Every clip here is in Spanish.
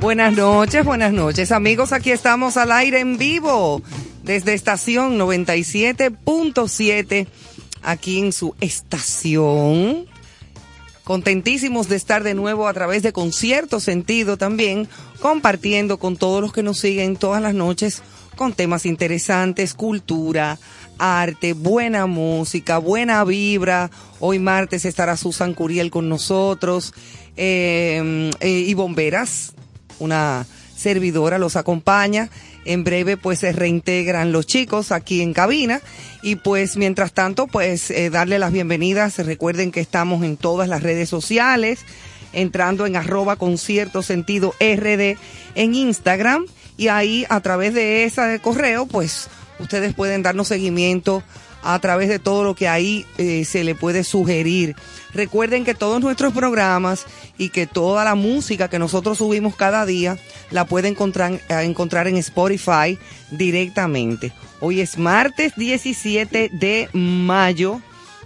Buenas noches, buenas noches amigos, aquí estamos al aire en vivo desde estación 97.7 aquí en su estación. Contentísimos de estar de nuevo a través de Concierto Sentido también, compartiendo con todos los que nos siguen todas las noches con temas interesantes, cultura, arte, buena música, buena vibra. Hoy martes estará Susan Curiel con nosotros eh, eh, y Bomberas, una servidora, los acompaña. En breve pues se reintegran los chicos aquí en cabina y pues mientras tanto pues eh, darle las bienvenidas. Recuerden que estamos en todas las redes sociales, entrando en arroba concierto sentido RD en Instagram y ahí a través de esa de correo pues ustedes pueden darnos seguimiento a través de todo lo que ahí eh, se le puede sugerir. Recuerden que todos nuestros programas y que toda la música que nosotros subimos cada día la pueden encontrar, eh, encontrar en Spotify directamente. Hoy es martes 17 de mayo.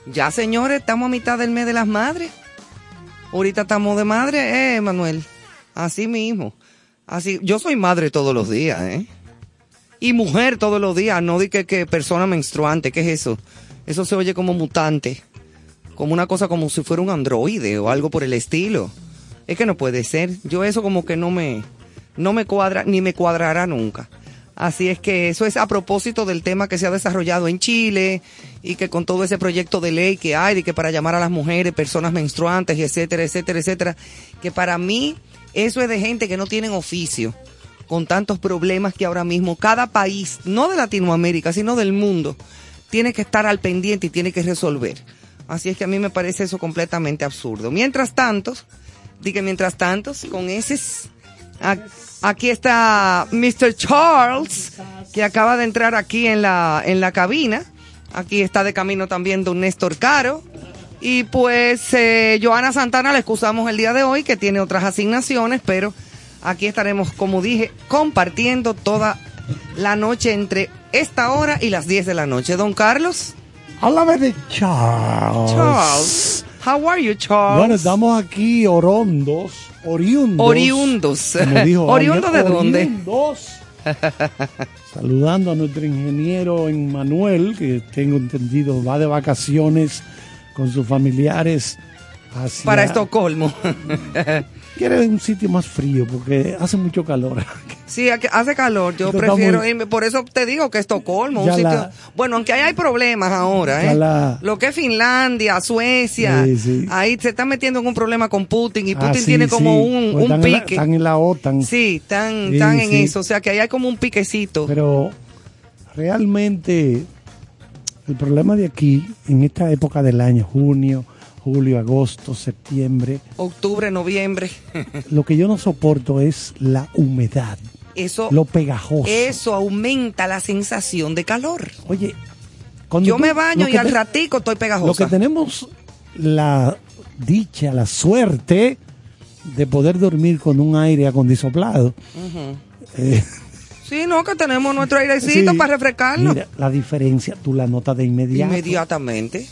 Ya señores, estamos a mitad del mes de las madres. Ahorita estamos de madre, eh, Manuel. Así mismo. Así, yo soy madre todos los días, ¿eh? Y mujer todos los días, no di que, persona menstruante, ¿qué es eso? Eso se oye como mutante, como una cosa como si fuera un androide o algo por el estilo. Es que no puede ser. Yo eso como que no me, no me cuadra, ni me cuadrará nunca. Así es que eso es a propósito del tema que se ha desarrollado en Chile y que con todo ese proyecto de ley que hay, de que para llamar a las mujeres personas menstruantes, etcétera, etcétera, etcétera, que para mí eso es de gente que no tienen oficio con tantos problemas que ahora mismo cada país, no de Latinoamérica, sino del mundo, tiene que estar al pendiente y tiene que resolver. Así es que a mí me parece eso completamente absurdo. Mientras tanto, dije mientras tanto, con ese... Aquí está Mr. Charles, que acaba de entrar aquí en la, en la cabina. Aquí está de camino también don Néstor Caro. Y pues eh, Joana Santana le excusamos el día de hoy, que tiene otras asignaciones, pero Aquí estaremos, como dije, compartiendo toda la noche entre esta hora y las 10 de la noche. Don Carlos. Háblame de Charles. Charles. How are you, Charles? Bueno, estamos aquí orondos, oriundos. Oriundos. Dijo ¿Oriundos de dónde? Oriundos. Saludando a nuestro ingeniero Emmanuel, que tengo entendido va de vacaciones con sus familiares hacia... Para Estocolmo. quiere un sitio más frío porque hace mucho calor. Sí, hace calor. Yo prefiero irme. Por eso te digo que Estocolmo, un sitio. bueno, aunque ahí hay problemas ahora, ¿eh? Lo que es Finlandia, Suecia, ahí se están metiendo en un problema con Putin y Putin ah, tiene como un, pues un pique. están en la OTAN. Sí, están, están en eso. O sea que ahí hay como un piquecito. Pero realmente el problema de aquí, en esta época del año, junio, julio, agosto, septiembre. Octubre, noviembre. lo que yo no soporto es la humedad. Eso. Lo pegajoso. Eso aumenta la sensación de calor. Oye, cuando yo me baño y al ratico estoy pegajoso. Lo que tenemos la dicha, la suerte de poder dormir con un aire acondicionado. Eh, sí, no, que tenemos nuestro airecito para refrescarnos. Mira, la diferencia tú la notas de inmediato. Inmediatamente.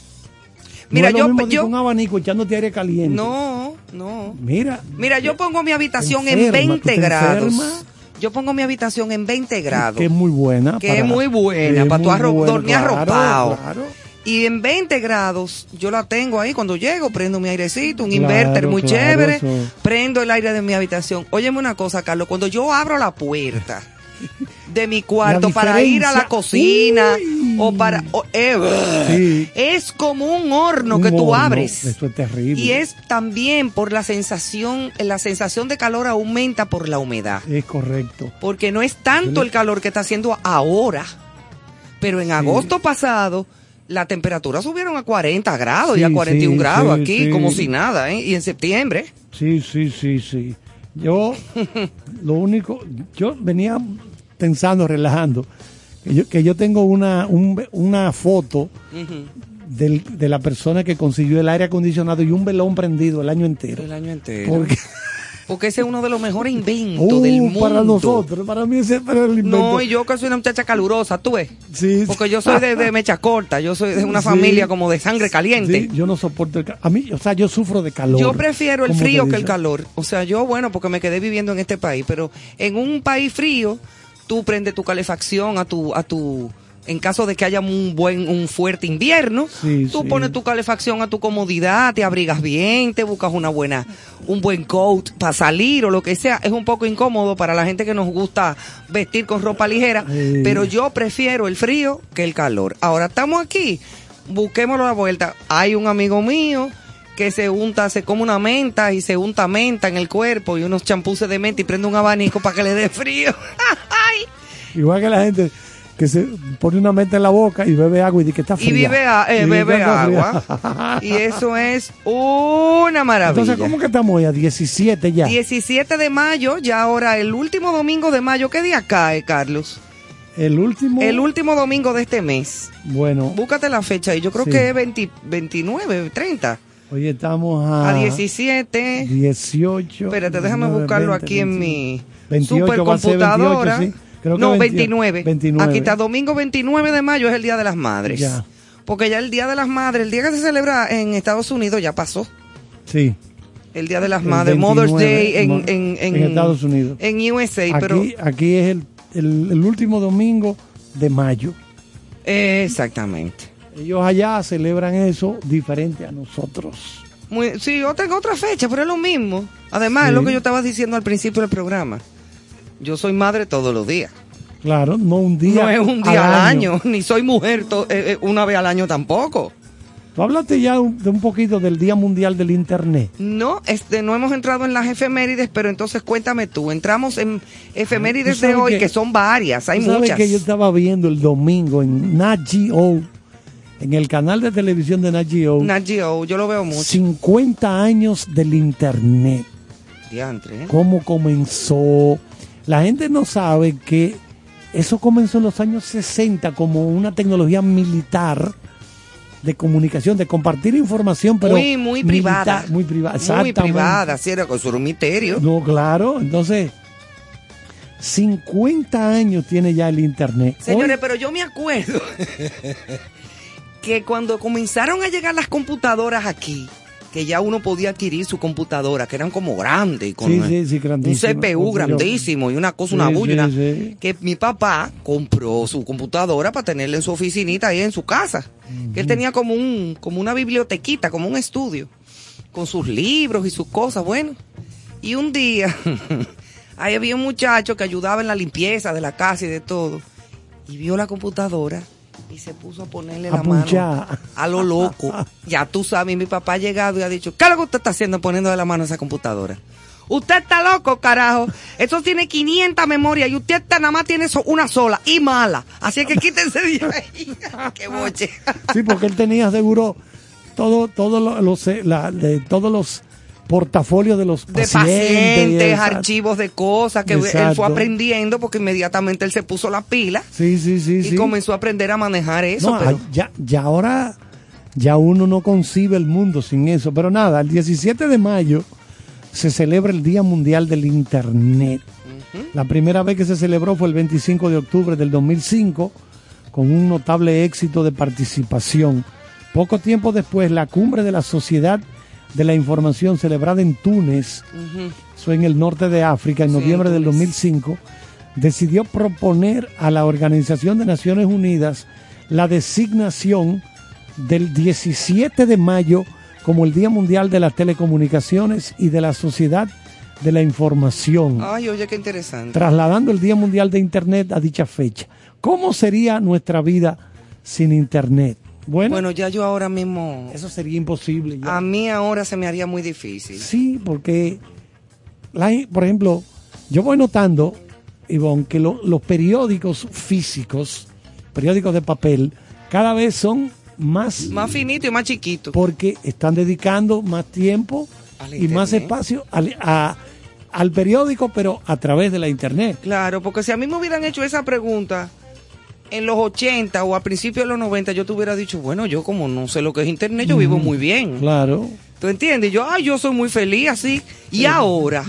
Mira, yo, yo un abanico echándote aire caliente. No, no. Mira. Mira, yo pongo mi habitación en 20 grados. Yo pongo mi habitación en 20 grados. Que es muy buena. Que es muy buena, para tú dormir arropado. Y en 20 grados yo la tengo ahí cuando llego, prendo mi airecito, un inverter muy chévere, prendo el aire de mi habitación. Óyeme una cosa, Carlos, cuando yo abro la puerta de mi cuarto para ir a la cocina o para eh, es como un horno que tú abres. Es terrible. Y es también por la sensación la sensación de calor aumenta por la humedad. Es correcto. Porque no es tanto el calor que está haciendo ahora pero en agosto pasado la temperatura subieron a 40 grados y a 41 grados aquí como si nada ¿eh? y en septiembre. Sí sí sí sí. Yo lo único yo venía pensando, relajando, que yo, que yo tengo una, una foto de la persona que consiguió el aire acondicionado y un velón prendido el año entero. El año entero. Porque ese es uno de los mejores inventos Uh, del mundo. para nosotros, para mí ese fue el invento. No, y yo que soy una muchacha calurosa, tú ves. Sí. Porque yo soy de, de mecha corta, yo soy de una Sí. familia como de sangre caliente. Sí, yo no soporto el calor. A mí, o sea, yo sufro de calor. Yo prefiero el frío que el calor. O sea, yo, bueno, porque me quedé viviendo en este país, pero en un país frío, tú prendes tu calefacción a tu, a tu, en caso de que haya un buen, un fuerte invierno, Sí, tú sí. pones tu calefacción a tu comodidad, te abrigas bien, te buscas una buena, un buen coat para salir o lo que sea. Es un poco incómodo para la gente que nos gusta vestir con ropa ligera, pero yo prefiero el frío que el calor. Ahora estamos aquí, busquémoslo la vuelta. Hay un amigo mío que se unta, se come una menta y se unta menta en el cuerpo y unos champuses de menta y prende un abanico para que le dé frío. Ay. Igual que la gente que se pone una meta en la boca y bebe agua y dice que está fría. y vive a- eh, Y bebe agua. fría. y eso es una maravilla. Entonces, ¿cómo que estamos hoy? A 17 ya. 17 de mayo, ya ahora el último domingo de mayo. ¿Qué día cae, Carlos? El último. El último domingo de este mes. Bueno, Búscate la fecha y yo creo Sí. que es 20 29, 30. Hoy estamos a. A 17. 18. Espérate, déjame 19, buscarlo 20, aquí en 21. mi 28 va a ser supercomputadora. 28, sí. Creo que no, 28, 29. 29. Aquí está, domingo 29 de mayo es el Día de las Madres. Ya. Porque ya el Día de las Madres, el día que se celebra en Estados Unidos ya pasó. Sí. El Día de las El Madres, Mother's 29, Day en, mo- en, en Estados Unidos. En USA, Aquí, pero... aquí es el, el- el último domingo de mayo. Exactamente. Ellos allá celebran eso diferente a nosotros. Muy, sí, yo tengo otra fecha, pero es lo mismo. Además, es lo que yo estaba diciendo al principio del programa. Yo soy madre todos los días. Claro, no un día. no es un día al año. ni soy mujer eh, eh, una vez al año tampoco. Tú hablaste ya un- de un poquito del Día Mundial del Internet. No, este, no hemos entrado en las efemérides, pero entonces cuéntame tú. Entramos en efemérides ¿Tú sabes de hoy, que- que, son varias, hay muchas. que yo estaba viendo el domingo en Nat Geo, en el canal de televisión de Nat Geo, Nat Geo, yo lo veo mucho. 50 años del Internet. Diantre, ¿eh? ¿Cómo comenzó? La gente no sabe que eso comenzó en los años 60 como una tecnología militar de comunicación, de compartir información, pero muy, muy militar, privada. muy privada, Muy privada, sí, era con su misterio. No, claro, entonces 50 años tiene ya el internet. Señores, Hoy- pero yo me acuerdo que cuando comenzaron a llegar las computadoras aquí, que ya uno podía adquirir su computadora, que eran como grandes, con Sí, sí, sí, un. CPU grandísimo y una cosa, una bulla, que mi papá compró su computadora para tenerla en su oficinita ahí en su casa. Que él tenía como un, como una bibliotequita, como un estudio, con sus libros y sus cosas, bueno. Y un día, ahí había un muchacho que ayudaba en la limpieza de la casa y de todo, y vio la computadora y se puso a ponerle A la mano a lo loco. Ya tú sabes, mi papá ha llegado y ha dicho, ¿qué es lo que usted está haciendo poniendo de la mano a esa computadora? Usted está loco, carajo. Eso tiene 500 memorias y usted está- nada más tiene so- una sola y mala. Así que quítense de ahí. ¡Qué boche! Sí, porque él tenía seguro todo, todo lo- los, la- de todos los portafolios de los De pacientes. pacientes, exacto. archivos de cosas que él fue aprendiendo porque inmediatamente él se puso la pila Sí, sí, sí, y sí. comenzó a aprender a manejar eso. No, pero- ya, ya ahora ya uno no concibe el mundo sin eso. Pero nada, el 17 de mayo se celebra el Día Mundial del Internet. La primera vez que se celebró fue el 25 de octubre del 2005 con un notable éxito de participación. Poco tiempo después, la cumbre de la Sociedad de la Información celebrada en Túnez, eso en el norte de África, en Sí, en noviembre del Túnez. 2005, decidió proponer a la Organización de Naciones Unidas la designación del 17 de mayo como el Día Mundial de las Telecomunicaciones y de la Sociedad de la Información, Ay, oye, qué interesante. trasladando el Día Mundial de Internet a dicha fecha. ¿Cómo sería nuestra vida sin Internet? Bueno, Bueno, ya yo ahora mismo, eso sería imposible. ya. a mí ahora se me haría muy difícil. Sí, porque, la- por ejemplo, yo voy notando, Ivonne, que lo- los periódicos físicos, periódicos de papel, cada vez son más, Más finito y más chiquito. porque están dedicando más tiempo y más espacio al, a- al periódico, pero a través de la internet. Claro, porque si a mí me hubieran hecho esa pregunta en los 80 o a principios de los 90, yo te hubiera dicho, bueno, yo como no sé lo que es internet, yo vivo muy bien. Claro. ¿Tú entiendes? Yo, ay, yo soy muy feliz así. Y ahora,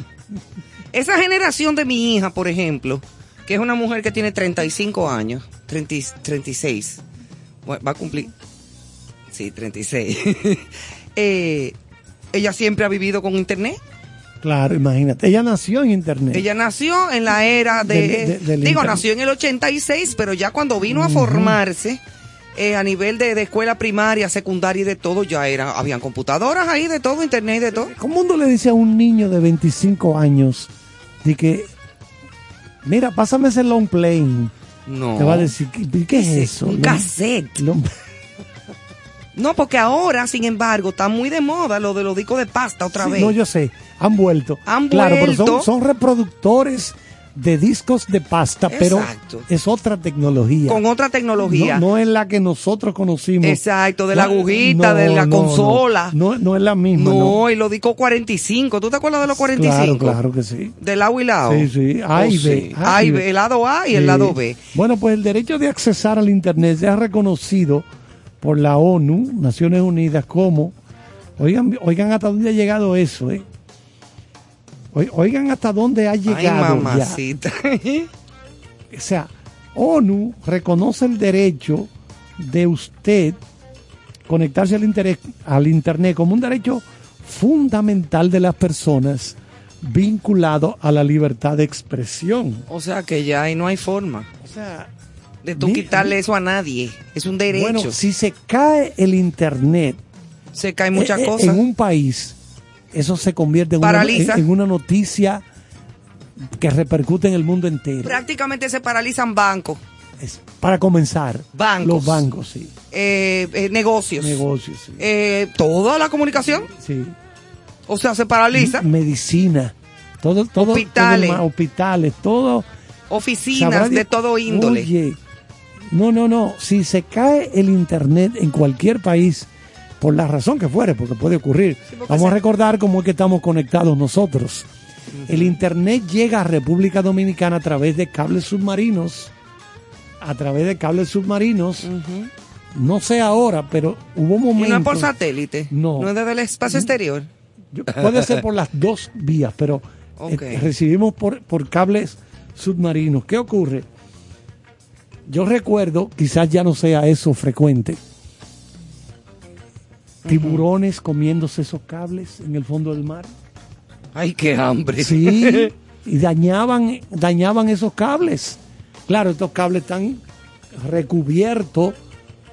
Esa generación de mi hija, por ejemplo, que es una mujer que tiene 35 años, 30 y- 36, bueno, va a cumplir, sí, 36, eh, ella siempre ha vivido con internet. Claro, imagínate. Ella nació en internet. Ella nació en la era de... Del- de- del digo, internet. nació en el 86, pero ya cuando vino a formarse eh, a nivel de, de escuela primaria, secundaria y de todo, ya era, habían computadoras ahí de todo, internet y de todo. ¿Cómo uno le dice a un niño de 25 años de que, mira, pásame ese long plane? No. Te va a decir, ¿qué, qué es eso? Un Long- cassette. long- No, porque ahora, sin embargo, está muy de moda lo de los discos de pasta otra Sí, vez. No, yo sé, han vuelto. Han claro, pero vuelto. son, son reproductores de discos de pasta, Exacto. pero es otra tecnología. Con otra tecnología. No, no es la que nosotros conocimos. Exacto, de la agujita, no, de la no, consola. No, no, es la misma. No, y los discos 45. ¿Tú te acuerdas de los 45? Claro, claro que sí. De lado y lado. Sí, sí, A y Oh, B, sí. A A y y B. B, el lado A y el lado B. Bueno, pues el derecho de accesar al Internet se ha reconocido por la ONU, Naciones Unidas, como, oigan, oigan hasta dónde ha llegado eso, ¿eh? Oi- Oigan hasta dónde ha Ay, llegado ya. mamacita. O sea, ONU reconoce el derecho de usted conectarse al, internet, al Internet como un derecho fundamental de las personas vinculado a la libertad de expresión. o sea que ya ahí no hay forma O sea, de tú quitarle eso a nadie. Es un derecho. bueno, si se cae el Internet Se caen muchas eh, eh, cosas. en un país, eso se convierte en una, en- en una noticia que repercute en el mundo entero. Prácticamente se paralizan bancos, Es- para comenzar, Bancos. los bancos, sí, eh, eh, negocios, negocios, sí. eh, toda la comunicación. sí. O sea, se paraliza. medicina, todo, todo, Hospitales. todo hospitales, todo. Oficinas de todo índole. Oye, no, no, no. Si se cae el internet en cualquier país, por la razón que fuere, porque puede ocurrir, porque vamos a recordar cómo es que estamos conectados nosotros. El internet llega a República Dominicana a través de cables submarinos, a través de cables submarinos. No sé ahora, pero hubo y momentos. no es por satélite. No. No es desde el espacio exterior. Puede ser por las dos vías, pero eh, recibimos por, por cables submarinos. ¿Qué ocurre? Yo recuerdo, quizás ya no sea eso frecuente, tiburones comiéndose esos cables en el fondo del mar. Ay, qué hambre. Sí, y dañaban, dañaban esos cables. Claro, estos cables están recubiertos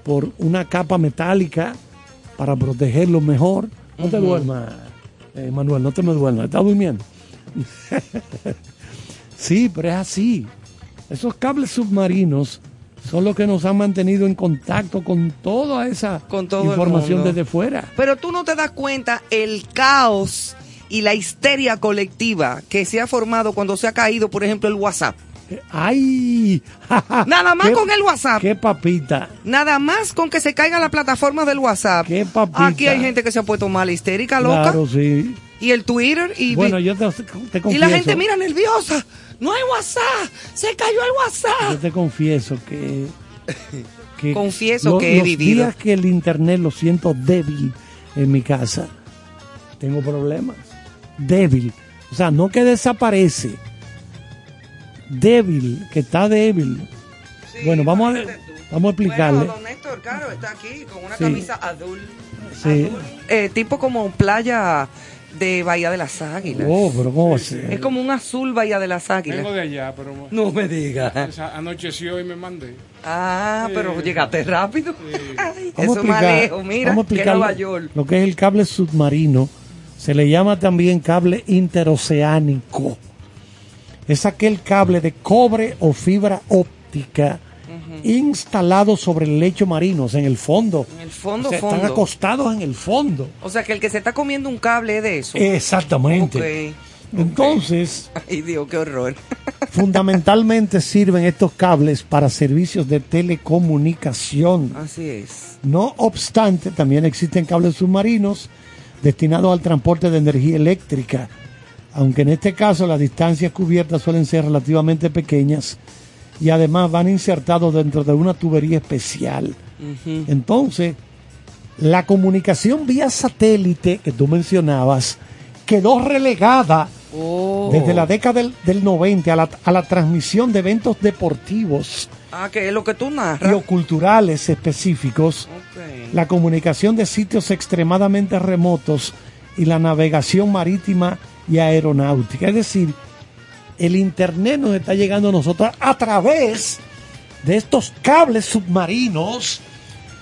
por una capa metálica para protegerlos mejor. No te duermas, eh, Manuel, no te me duermas, estás durmiendo. sí, pero es así. Esos cables submarinos son los que nos han mantenido en contacto con toda esa Con todo información desde fuera. Pero tú no te das cuenta el caos y la histeria colectiva que se ha formado cuando se ha caído, por ejemplo, el WhatsApp. ¡Ay! Nada más con el WhatsApp. ¡Qué papita! Nada más con que se caiga la plataforma del WhatsApp. Qué papita. Aquí hay gente que se ha puesto mal histérica, loca. Claro, sí. Y el Twitter y, Bueno, yo te, te y confieso. la gente mira nerviosa. No hay WhatsApp. Se cayó el Yo WhatsApp. te confieso que. que Confieso que he vivido. Los días que el internet lo siento débil en mi casa, tengo problemas. Débil. O sea, no que desaparece. Débil, que está débil. bueno, vamos a, vamos a explicarle. Bueno, don Néstor, claro, está aquí con una Sí. camisa azul. Sí. Azul. Eh, tipo como playa de Bahía de las Águilas. Oh, pero ¿cómo a ser? Es como un azul Bahía de las Águilas. Vengo de allá, pero No me digas. anocheció y me mandé. Ah, pero llegaste rápido. Ay, eso es lejos, mira, vamos a que explicar Nueva York. lo que es el cable submarino. Se le llama también cable interoceánico. Es aquel cable de cobre o fibra óptica instalado sobre el lecho marino, o sea, en el fondo. En el fondo, O sea, fondo. Están acostados en el fondo. O sea, que el que se está comiendo un cable es de eso. Exactamente. Entonces, Ay, Dios, qué horror. fundamentalmente sirven estos cables para servicios de telecomunicación. Así es. No obstante, también existen cables submarinos destinados al transporte de energía eléctrica, aunque en este caso las distancias cubiertas suelen ser relativamente pequeñas y además van insertados dentro de una tubería especial. Entonces, la comunicación vía satélite que tú mencionabas quedó relegada Oh. desde la década del, del 90 a la, a la transmisión de eventos deportivos Ah, que es lo que tú y narras. o culturales específicos, la comunicación de sitios extremadamente remotos y la navegación marítima y aeronáutica. Es decir, el Internet nos está llegando a nosotros a través de estos cables submarinos.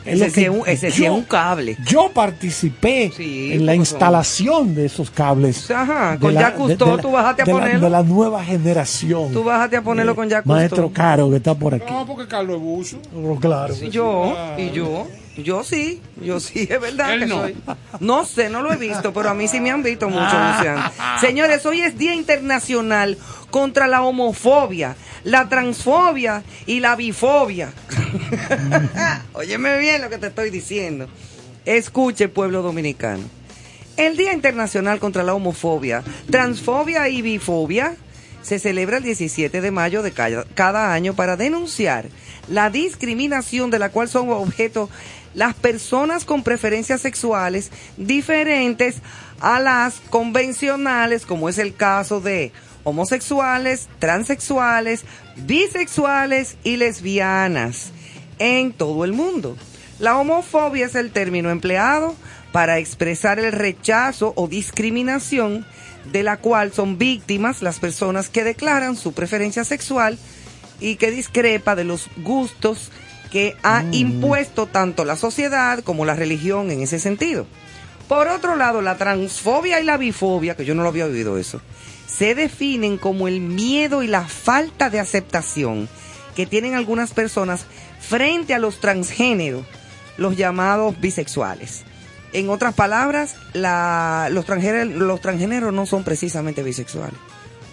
Ese sí es un- ese sí yo- es un cable. Yo participé Sí, en la instalación de esos cables. Ajá, de con Jacques Cousteau tú bajaste a de la- ponerlo. de la nueva generación. Tú bájate a ponerlo con Jacques Maestro Cousteau. Caro, que está por aquí. No, porque Carlos es buzo. Oh, claro. Y yo, y yo, yo sí, yo sí, es verdad Él que no. soy. No sé, no lo he visto, pero a mí sí me han visto mucho, Luciano. Señores, hoy es Día Internacional contra la homofobia, la transfobia y la bifobia. Óyeme bien lo que te estoy diciendo. Escuche, pueblo dominicano. El Día Internacional contra la Homofobia, Transfobia y Bifobia se celebra el 17 de mayo de cada, cada año para denunciar la discriminación de la cual son objeto las personas con preferencias sexuales diferentes a las convencionales, como es el caso de homosexuales, transexuales, bisexuales y lesbianas en todo el mundo. La homofobia es el término empleado para expresar el rechazo o discriminación de la cual son víctimas las personas que declaran su preferencia sexual y que discrepa de los gustos que ha impuesto tanto la sociedad como la religión en ese sentido. Por otro lado, la transfobia y la bifobia, que yo no lo había oído eso, se definen como el miedo y la falta de aceptación que tienen algunas personas frente a los transgéneros, los llamados bisexuales. En otras palabras, la- los, transgéneros, los transgéneros no son precisamente bisexuales.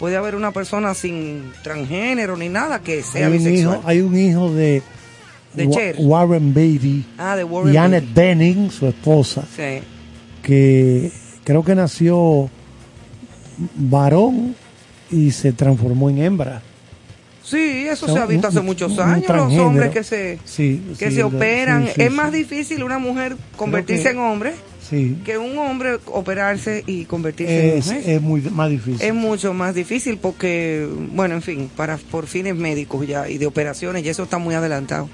Puede haber una persona sin transgénero ni nada que sea Hay un, bisexual. hijo, hay un hijo de, De Wa- Cher. Warren Beatty Ah, de Warren y Annette Beatty. Su esposa, Sí. que creo que nació varón y se transformó en hembra. Sí, eso O sea, se ha visto hace muchos años, los hombres que se, Sí, que sí, se operan. sí, es más difícil una mujer convertirse que- en hombre Sí, que un hombre operarse y convertirse es, en mujer. es muy más difícil. Es mucho más difícil porque, bueno, en fin, para por fines médicos ya y de operaciones, y eso está muy adelantado.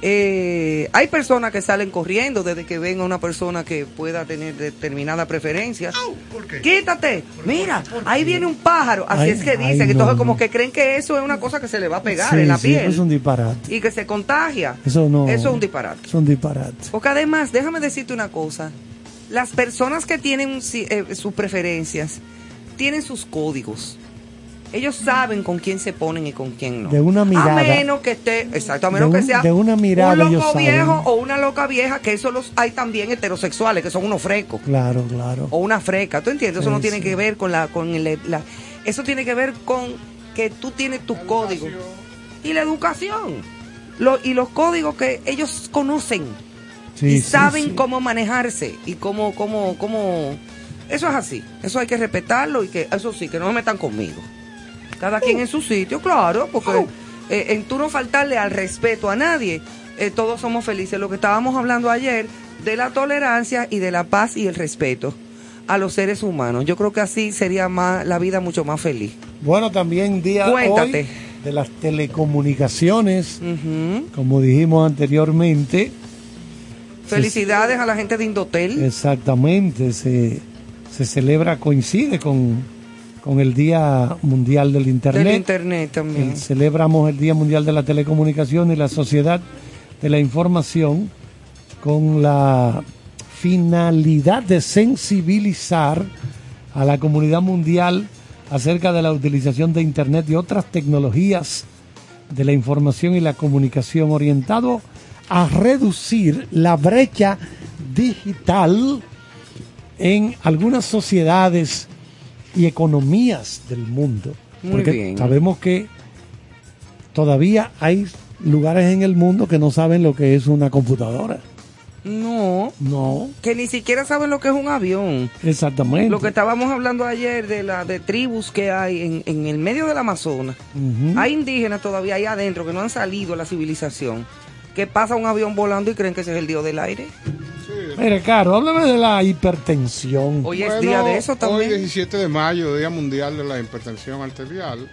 Eh, hay personas que salen corriendo desde que ven a una persona que pueda tener determinada preferencia. Quítate, mira, ahí viene un pájaro. Así Ay, es que ay, dicen, no, entonces no. como que creen que eso es una cosa que se le va a pegar Sí, en la sí, piel Es un disparate. y que se contagia. Eso no. Eso es un disparate. Es un disparate. Porque además, déjame decirte una cosa, las personas que tienen si- eh, sus preferencias tienen sus códigos. Ellos saben con quién se ponen y con quién no. De una mirada. A menos que esté, exacto, a menos que sea de una mirada un loco saben. viejo o una loca vieja, que eso los hay también heterosexuales, que son unos frecos. Claro, claro. O una freca, ¿tú entiendes? Eso Sí, no tiene sí. que ver con la, con el- la, eso tiene que ver con que tú tienes tus códigos y la educación. Lo- y los códigos que ellos conocen Sí, y sí, saben sí. cómo manejarse y cómo, cómo, cómo. Eso es así. Eso hay que respetarlo y que, eso sí, que no me metan conmigo. Cada quien en su sitio, claro, porque eh, en tú no faltarle al respeto a nadie, eh, todos somos felices. Lo que estábamos hablando ayer de la tolerancia y de la paz y el respeto a los seres humanos. Yo creo que así sería más, la vida mucho más feliz. Bueno, también día Cuéntate. hoy de las telecomunicaciones, como dijimos anteriormente. Felicidades a la gente de Indotel. Exactamente, se, se celebra, coincide con, con el Día Mundial del Internet. Del internet también. Celebramos el Día Mundial de la Telecomunicación y la Sociedad de la Información con la finalidad de sensibilizar a la comunidad mundial acerca de la utilización de Internet y otras tecnologías de la información y la comunicación orientado a reducir la brecha digital en algunas sociedades y economías del mundo. Muy Porque bien. sabemos que todavía hay lugares en el mundo que no saben lo que es una computadora. No, No, que ni siquiera saben lo que es un avión. exactamente. Lo que estábamos hablando ayer de la de tribus que hay en, en el medio del Amazonas. Hay indígenas todavía ahí adentro que no han salido a la civilización. Que pasa un avión volando y creen que ese es el dios del aire. Mire, Caro, háblame de la hipertensión. Hoy es Bueno, día de eso Hoy, también. 17 de mayo, Día Mundial de la Hipertensión Arterial.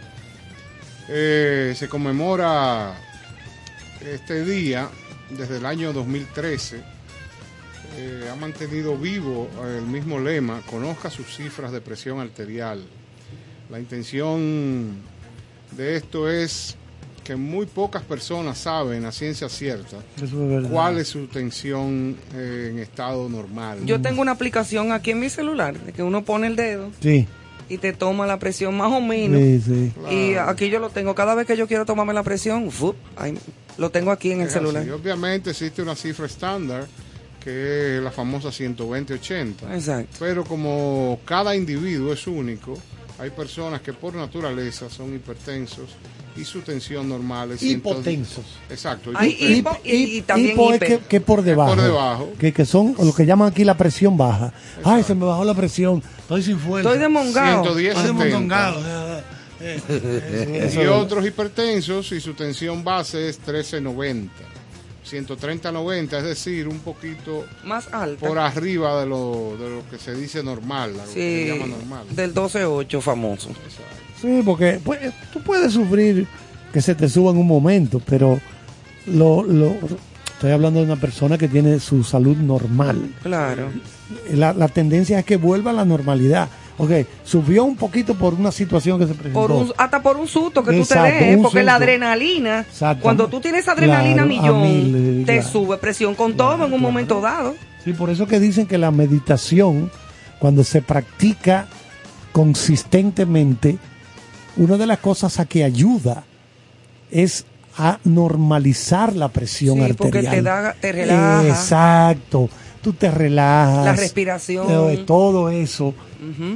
Eh, se conmemora este día desde el año 2013. Eh, ha mantenido vivo el mismo lema, conozca sus cifras de presión arterial. La intención de esto es que muy pocas personas saben a ciencia cierta es cuál es su tensión eh, en estado normal. Yo tengo una aplicación aquí en mi celular de que uno pone el dedo Sí, y te toma la presión más o menos. sí, sí. Y aquí yo lo tengo. Cada vez que yo quiero tomarme la presión, ¡fup! ahí, lo tengo aquí en el celular. así. Obviamente existe una cifra estándar que es la famosa 120-80. Exacto. Pero como cada individuo es único, hay personas que por naturaleza son hipertensos y su tensión normal es 100. Hipotensos. Exacto. Hay hipo y- y también hipo es que, que por debajo. por debajo. Que, que son lo que llaman aquí la presión baja. Ay, se me bajó la presión. Estoy sin fuerza. Estoy de mongao. 110 Estoy 70. mondongado. Eso Y otros hipertensos y su tensión base es 1390. 130-90, es decir, un poquito Más alta. por arriba de lo, de lo que se dice normal, lo que se Sí, llama normal. del 12-8 famoso. Sí, porque pues, tú puedes sufrir que se te suba en un momento, pero lo, lo, estoy hablando de una persona que tiene su salud normal. Claro. La, la tendencia es que vuelva a la normalidad. Ok, subió un poquito por una situación que se presentó. Por un, hasta por un susto que Exacto, tú te des, porque la adrenalina, cuando tú tienes adrenalina Claro, a millón, mil, eh, te claro. sube presión con todo en un momento dado. Sí, por eso que dicen que la meditación, cuando se practica consistentemente, una de las cosas a que ayuda es a normalizar la presión Sí, arterial. porque te da- te relaja. Exacto. Tú te relajas. La respiración. Eh, Todo eso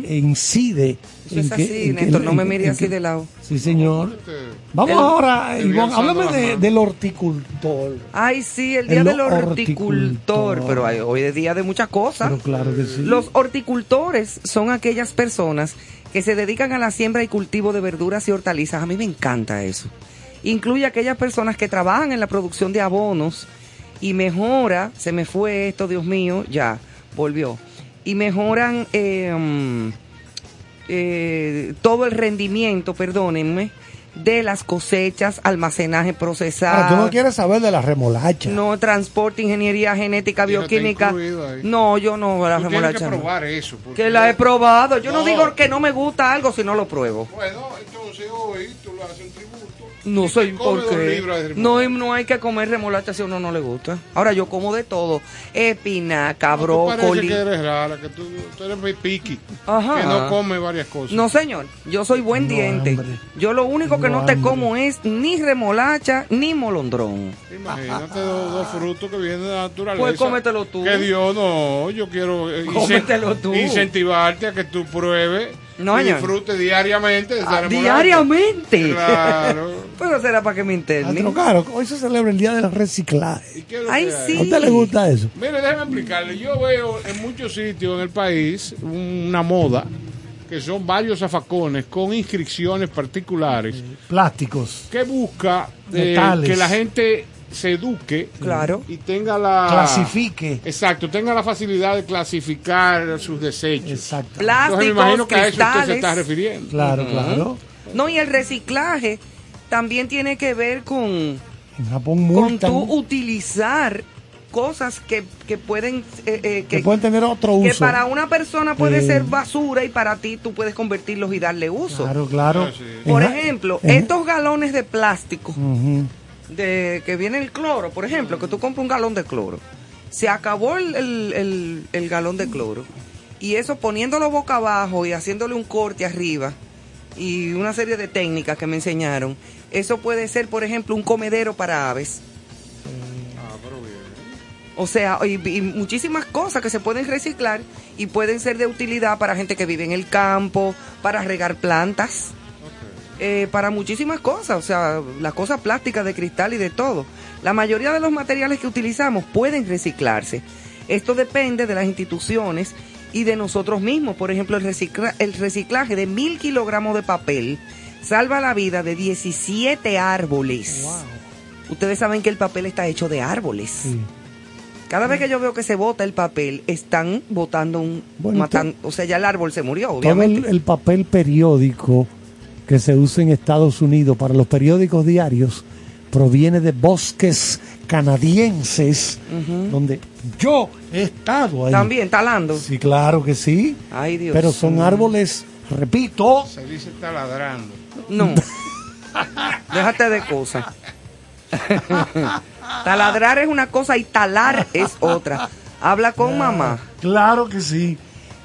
incide. Eso es que- así, en que- Néstor, no me mire así que- de lado. Sí, señor. Este, Vamos El- ahora, alzando háblame de- del horticultor. Ay, sí, el día El del horticultor, horticultor. pero hay- hoy es día de muchas cosas. Pero claro que sí. Los horticultores son aquellas personas que se dedican a la siembra y cultivo de verduras y hortalizas. A mí me encanta eso. Incluye aquellas personas que trabajan en la producción de abonos y mejora, se me fue esto, Dios mío, ya, volvió. Y mejoran eh, eh, todo el rendimiento, perdónenme, de las cosechas, almacenaje procesado. Ahora, tú no quieres saber de la remolacha. No, transporte, ingeniería genética, bioquímica. No, yo no, la tú tienes que remolacha. no. probar eso. porque- Que la he probado. Yo no. No. digo que no me gusta algo si no lo pruebo. Bueno, entonces hoy tú le haces un. No y sé te comes por qué. No, remolacha. no hay que comer remolacha si a uno no le gusta. Ahora yo como de todo. Espinaca, No, brócoli. que eres rara, que tú, tú eres muy piqui. Ajá. Que no come varias cosas. No, señor, yo soy buen No, diente. hambre. Yo lo único que No, no te como es ni remolacha ni molondrón. Imagínate dos, dos frutos que vienen de la naturaleza. Pues cómetelo tú. Que Dios no, yo quiero eh, Cómetelo tú. incentivarte a que tú pruebes No, y señor. disfrutes diariamente de Ah, diariamente. Claro. Pero será para que me Astro, interne. claro, hoy se celebra el día del reciclaje. ¿A usted le gusta eso? Mire, déjeme explicarle. Yo veo en muchos sitios en el país una moda que son varios zafacones con inscripciones particulares Plásticos. que busca eh, Metales. que la gente se eduque Claro. y tenga la Clasifique. Exacto, tenga la facilidad de clasificar sus desechos. Exacto. Entonces me Plásticos, imagino que a eso usted se está refiriendo. Claro, claro. No, y el reciclaje también tiene que ver con, En Japón con tú utilizar cosas que, que pueden eh, eh, que que, pueden tener otro que uso. para una persona puede Sí. ser basura y para ti tú puedes convertirlos y darle uso. Claro, claro. Ah, sí. Por ejemplo, en- estos galones de plástico. De que viene el cloro, por ejemplo, que tú compras un galón de cloro, se acabó el, el- el- el galón de cloro y eso poniéndolo boca abajo y haciéndole un corte arriba y una serie de técnicas que me enseñaron, eso puede ser, por ejemplo, un comedero para aves. Ah, pero bien. O sea, y, y muchísimas cosas que se pueden reciclar y pueden ser de utilidad para gente que vive en el campo, para regar plantas, eh, para muchísimas cosas, o sea, las cosas plásticas de cristal y de todo. La mayoría de los materiales que utilizamos pueden reciclarse. Esto depende de las instituciones y de nosotros mismos. Por ejemplo, el, recicla- el reciclaje de mil kilogramos de papel salva la vida de 17 árboles. Ustedes saben que el papel está hecho de árboles. Sí. Cada vez que yo veo que se bota el papel, están botando un... Bueno, matan- o sea, ya el árbol se murió, Todo obviamente. el, el papel periódico que se usa en Estados Unidos para los periódicos diarios proviene de bosques canadienses donde yo he estado ahí. También talando. Sí, claro que sí. Ay, Dios. Pero son árboles, repito, Se dice taladrando. No. Déjate de cosas. Taladrar es una cosa y talar es otra. Habla con mamá. Claro que sí.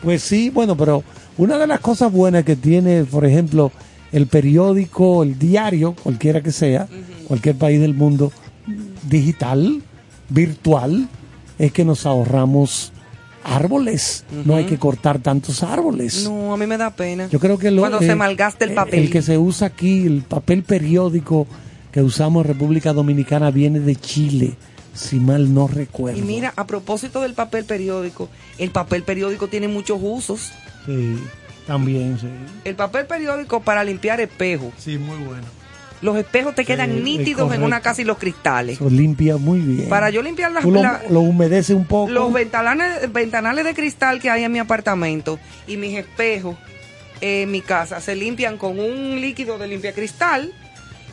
Pues sí, bueno, pero una de las cosas buenas que tiene, por ejemplo, el periódico, el diario, cualquiera que sea, cualquier país del mundo, digital, virtual, es que nos ahorramos árboles. No hay que cortar tantos árboles. No, a mí me da pena. Yo creo que lo, Cuando eh, se malgasta el papel. El que se usa aquí, el papel periódico que usamos en República Dominicana viene de Chile, si mal no recuerdo. Y mira, a propósito del papel periódico, el papel periódico tiene muchos usos. Sí, también, sí. El papel periódico para limpiar espejos. Sí, muy bueno. Los espejos te quedan nítidos en una casa y los cristales. Eso limpia muy bien. Para yo limpiar las, Tú lo, la- lo humedece un poco. los ventanales, ventanales de cristal que hay en mi apartamento y mis espejos en mi casa se limpian con un líquido de limpia cristal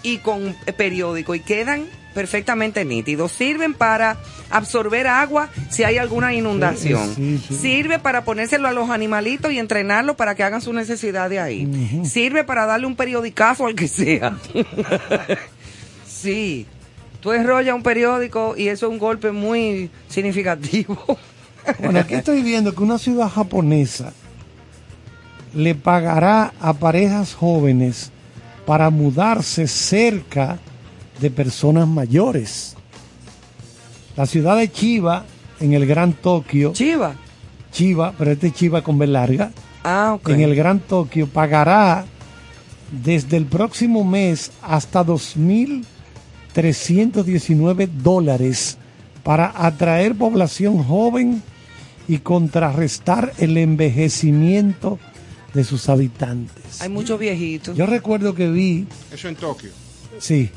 y con periódico y quedan perfectamente nítidos. Sirven para absorber agua si hay alguna inundación. Sí, sí. Sirve para ponérselo a los animalitos y entrenarlos para que hagan su necesidad de ahí. Sirve para darle un periodicazo al que sea. sí. Tú enrollas un periódico y eso es un golpe muy significativo. Bueno, aquí estoy viendo que una ciudad japonesa le pagará a parejas jóvenes para mudarse cerca de personas mayores. La ciudad de Chiba, en el Gran Tokio, Chiva. Chiba, pero este es Chiba con B larga, Ah, ok. en el Gran Tokio pagará desde el próximo mes hasta 2.319 dólares para atraer población joven y contrarrestar el envejecimiento de sus habitantes. Hay muchos viejitos. Yo recuerdo que vi, Eso en Tokio. sí,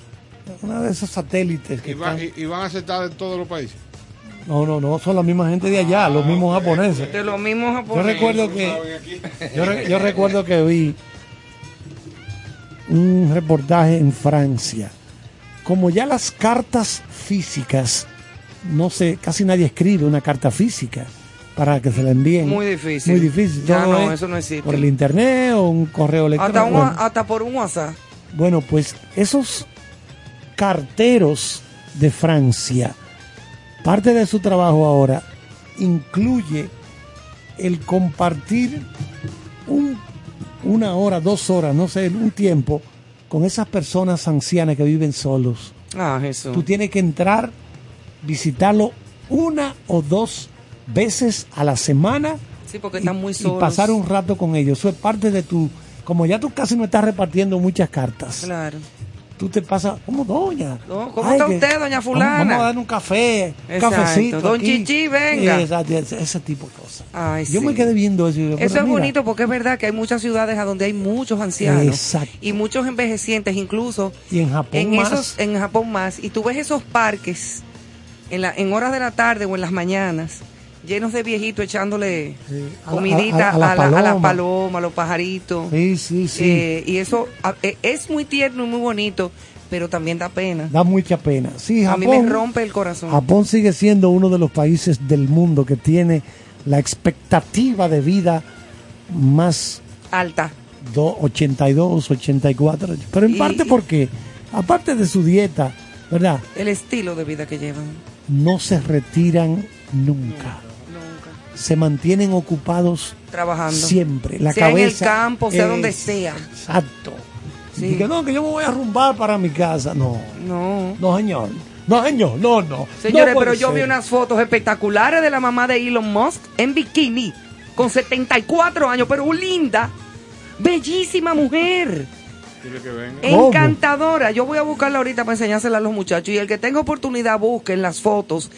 uno de esos satélites que Y, va- están- y- y van a aceptar de todos los países. no, no, no, son la misma gente de allá, los mismos japoneses. de los mismos Yo japoneses. recuerdo que yo, re- yo recuerdo que vi un reportaje en Francia. Como ya las cartas físicas, no sé, casi nadie escribe una carta física para que se la envíen. Muy difícil. Muy difícil. Ya no, es eso no existe. Por el internet o un correo electrónico. hasta, un- Bueno, hasta por un WhatsApp. bueno, pues esos carteros de Francia, parte de su trabajo ahora incluye el compartir un- una hora, dos horas, no sé, un tiempo con esas personas ancianas que viven solos. Ah, Jesús. Tú tienes que entrar, visitarlo una o dos veces a la semana Sí, porque y, están muy y solos. pasar un rato con ellos. Eso es parte de tu... Como ya tú casi no estás repartiendo muchas cartas Claro. Tú te pasas como doña. No, ¿cómo está usted, doña fulana? Vamos, a dar un café, un cafecito. Don aquí. Chichi, venga. Exacto, ese, ese tipo de cosas. Ay, Yo sí. me quedé viendo eso. y digo, Eso es mira, bonito porque es verdad que hay muchas ciudades a donde hay muchos ancianos Exacto. y muchos envejecientes, incluso Y en Japón en más. esos en Japón más y tú ves esos parques en la en horas de la tarde o en las mañanas llenos de viejitos echándole Sí, a comidita a- a la a, la- a palomas, a los pajaritos. Sí, sí, sí. Eh, y eso a- eh, es muy tierno y muy bonito, pero también da pena. da mucha pena. Sí, a Japón, mí me rompe el corazón. Japón sigue siendo uno de los países del mundo que tiene la expectativa de vida más Alta. do- 82, 84. años. Pero en Y- parte porque, aparte de su dieta, ¿verdad? El estilo de vida que llevan. No se retiran nunca. Se mantienen ocupados Trabajando. siempre. La Sea en el cabeza campo, sea es- donde sea. Exacto. Sí. Y que no, que yo me voy a rumbar para mi casa. No, No. no, señor. No, señor, no, no. Señores, No pero yo vi unas fotos espectaculares de la mamá de Elon Musk en bikini, con 74 años, pero linda, bellísima mujer, Dile que encantadora. Yo voy a buscarla ahorita para enseñársela a los muchachos y el que tenga oportunidad busquen las fotos.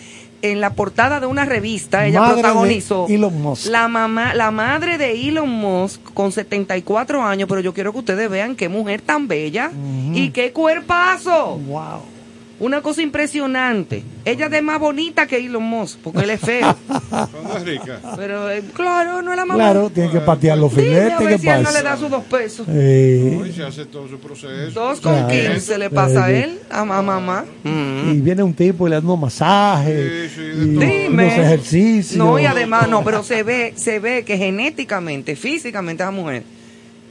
En la portada de una revista, ella Madre protagonizó Elon Musk. la mamá, la madre de Elon Musk con 74 años, pero yo quiero que ustedes vean qué mujer tan bella y qué cuerpazo. Wow. Una cosa impresionante. Ella es más bonita que Elon Musk, porque él es feo. ¿Cuándo es rica? Pero eh, claro, no es la más Claro, bonita. tiene que patear los filetes, ver ¿qué si él no le da sus dos pesos. Eh, se hace todo su proceso. Dos con Claro. quince le pasa a Eh, él, a, a mamá. Mm. y viene un tipo y le da unos masajes, Sí, sí, y. Dime. unos ejercicios. No, y además, no, pero se ve, se ve que genéticamente, físicamente esa mujer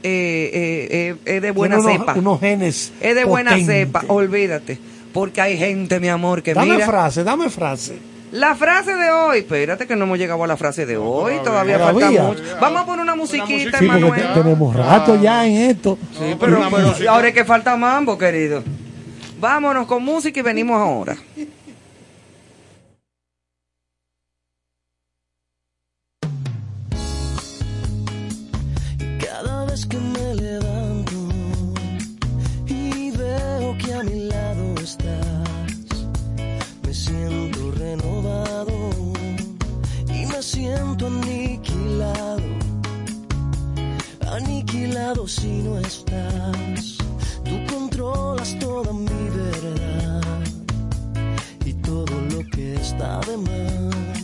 eh, eh, eh, es de buena cepa. unos genes. es de buena cepa, olvídate. Porque hay gente, mi amor, que Dame mira. frase, dame frase. La frase de hoy, espérate que no hemos llegado a la frase de hoy, todavía, Todavía. falta mucho. Vamos a poner una musiquita, musiquita. Sí, tenemos rato ya en esto. Sí, No, pero, pero ahora es que falta mambo, querido. Vámonos con música y venimos ahora. Aniquilado, aniquilado si no estás. Tú controlas toda mi verdad y todo lo que está de más.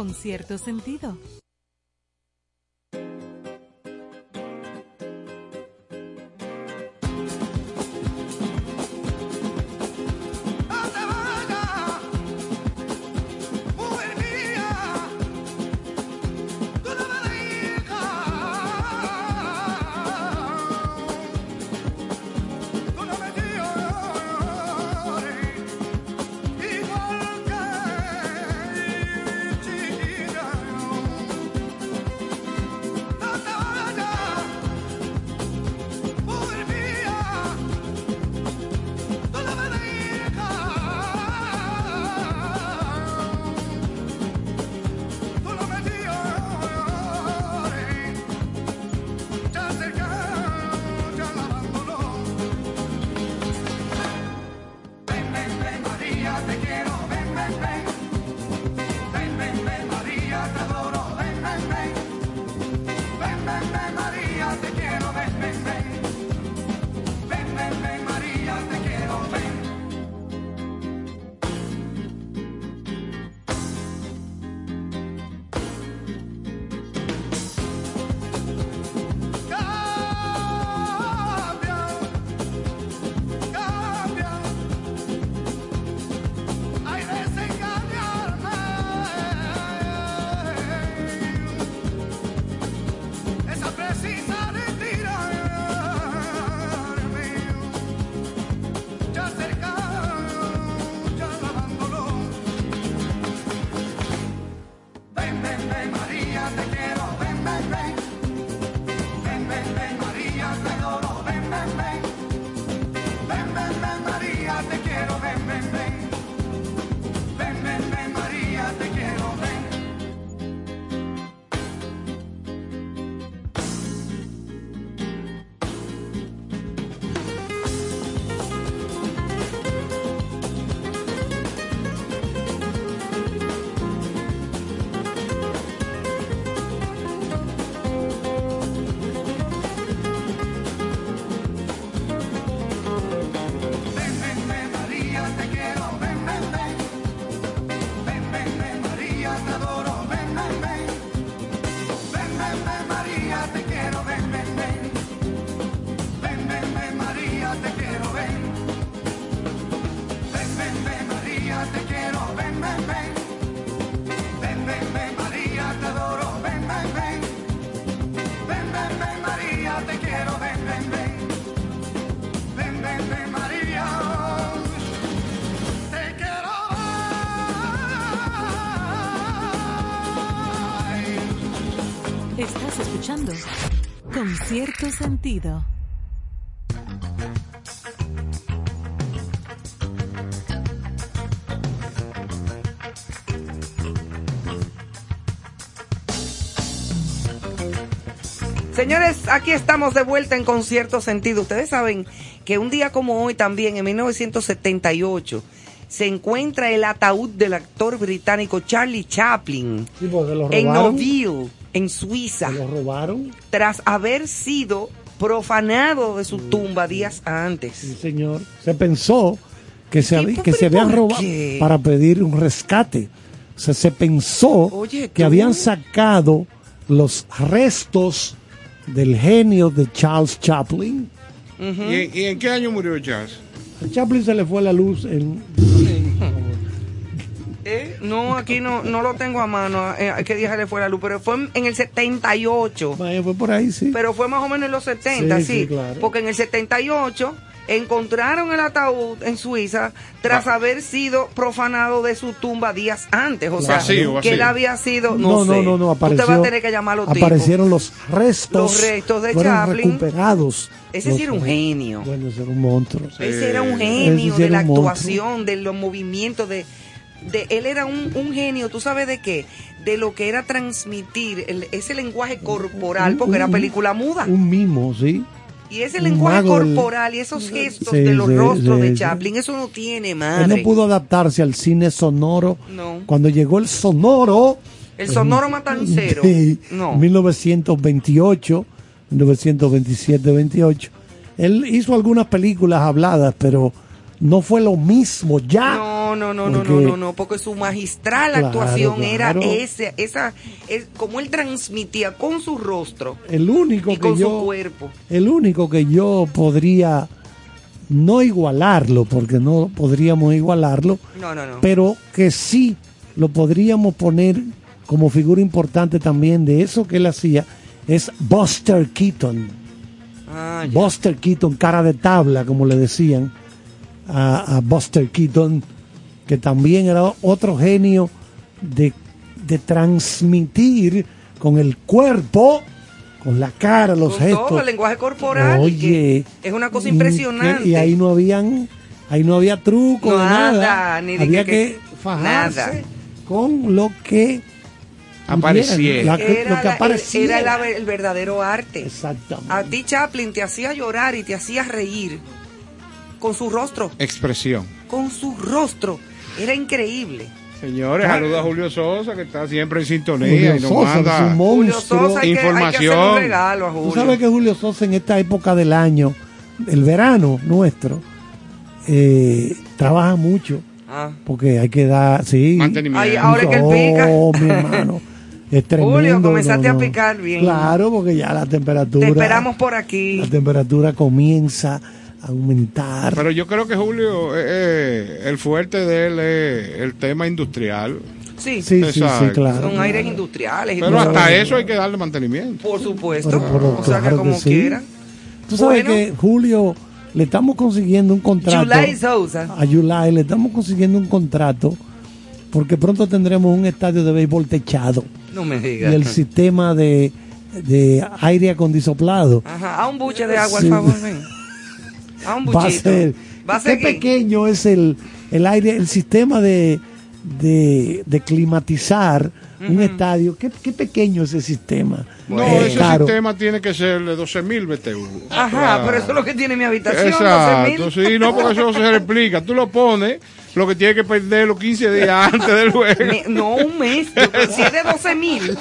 Con cierto sentido. Cierto sentido. Señores, aquí estamos de vuelta en concierto sentido. Ustedes saben que un día como hoy también, en 1978, se encuentra el ataúd del actor británico Charlie Chaplin Sí, en robaron. En Suiza, lo robaron. tras haber sido profanado de su tumba días antes. Sí, señor. Se pensó que se, ¿Y había- que se habían robado qué? para pedir un rescate. O sea, se pensó Oye, que habían sacado los restos del genio de Charles Chaplin. ¿Y, en- y en qué año murió Charles? A Chaplin se le fue la luz en... Eh, No, aquí no, no lo tengo a mano, eh, que día se le fue la luz, pero fue en- el 78. Vaya, fue por ahí, sí. Pero fue más o menos en los 70, Sí, sí. sí, claro. Porque en el 78 encontraron el ataúd en Suiza tras Va- haber sido profanado de su tumba días antes. O sea, Vacío, que él había sido. No, no, no, sé. no, no, apareció, Usted va a tener que llamarlo aparecieron los restos, Los restos de fueron Chaplin. recuperados. Ese sí era un genio. Bueno, ese era un monstruo. sí. Ese era un genio sí de la monstruo. actuación, de los movimientos, de, de él era un, un genio, ¿tú sabes de qué? De lo que era transmitir el- ese lenguaje corporal, porque era película muda. Un mimo, sí. Y ese lenguaje corporal y esos gestos Sí, de los sí, rostros sí, de. Chaplin, eso no tiene Él madre. no pudo adaptarse al cine sonoro. No. Cuando llegó el sonoro. El sonoro matancero. Sí, No. 1928, 1927-28. Él hizo algunas películas habladas, pero no fue lo mismo ya. No, no, no, no, no, no, no, porque su magistral Claro, actuación era ese, esa, es como él transmitía con su rostro El único y que con yo, su cuerpo. el único que yo podría no igualarlo, porque no podríamos igualarlo, No, no, no. pero que sí lo podríamos poner como figura importante también de eso que él hacía, es Buster Keaton. Ah. Buster Keaton, cara de tabla, como le decían a, a Buster Keaton, que también era otro genio de, de transmitir con el cuerpo, con la cara, los Con gestos. todo el lenguaje corporal. Oye, que es una cosa impresionante. que- Y ahí no habían, ahí no había truco, Nada, nada. ni de Había que- que, que- fajarse nada. con lo que Apareciera. la era, lo que apareciera. era la- el verdadero arte. Exactamente. A ti Chaplin te hacía llorar y te hacía reír con su rostro, Expresión. con su rostro. Era increíble. Señores, Ah. saluda a Julio Sosa, que está siempre en sintonía Julio y nos Sosa, manda. es un Julio monstruo. Sosa, hay que, hay que hacerle Información. un regalo a Tú Julio. sabes que Julio Sosa en esta época del año, el verano nuestro, eh, trabaja mucho Ah. porque hay que dar, sí. Mantenimiento. Ay, ahora que él pica. Oh, mi hermano. Es tremendo. Julio, comenzaste no, a picar bien. Claro, porque ya la temperatura. Te esperamos por aquí. La temperatura comienza aumentar. Pero yo creo que Julio, eh, eh, el fuerte de él es el tema industrial. Sí, sí, sí, claro. son aires industriales. y Pero hasta eso hay que darle mantenimiento. Por supuesto. Pero- pero o sea que claro como que sí. quiera. Tú sabes Bueno. que Julio le estamos consiguiendo un contrato. July Sousa. a Yulai le estamos consiguiendo un contrato porque pronto tendremos un estadio de béisbol techado No me y digas. el sistema de, de aire acondisoplado Ajá, a un buche de agua, Sí. al favor, ven. A un buchito. va a ser Va a qué ser que- pequeño es el, el aire el sistema de, de, de climatizar un estadio qué, qué pequeño es ese sistema No, Eh, ese claro. sistema tiene que ser de 12 mil BTU. Ajá, Ah. pero eso es lo que tiene mi habitación. Exacto, 12,000. sí, no, porque eso se replica. Tú lo pones, lo que tiene que perder los 15 días antes del juego. Me- no, un mes. Si es de 12 mil.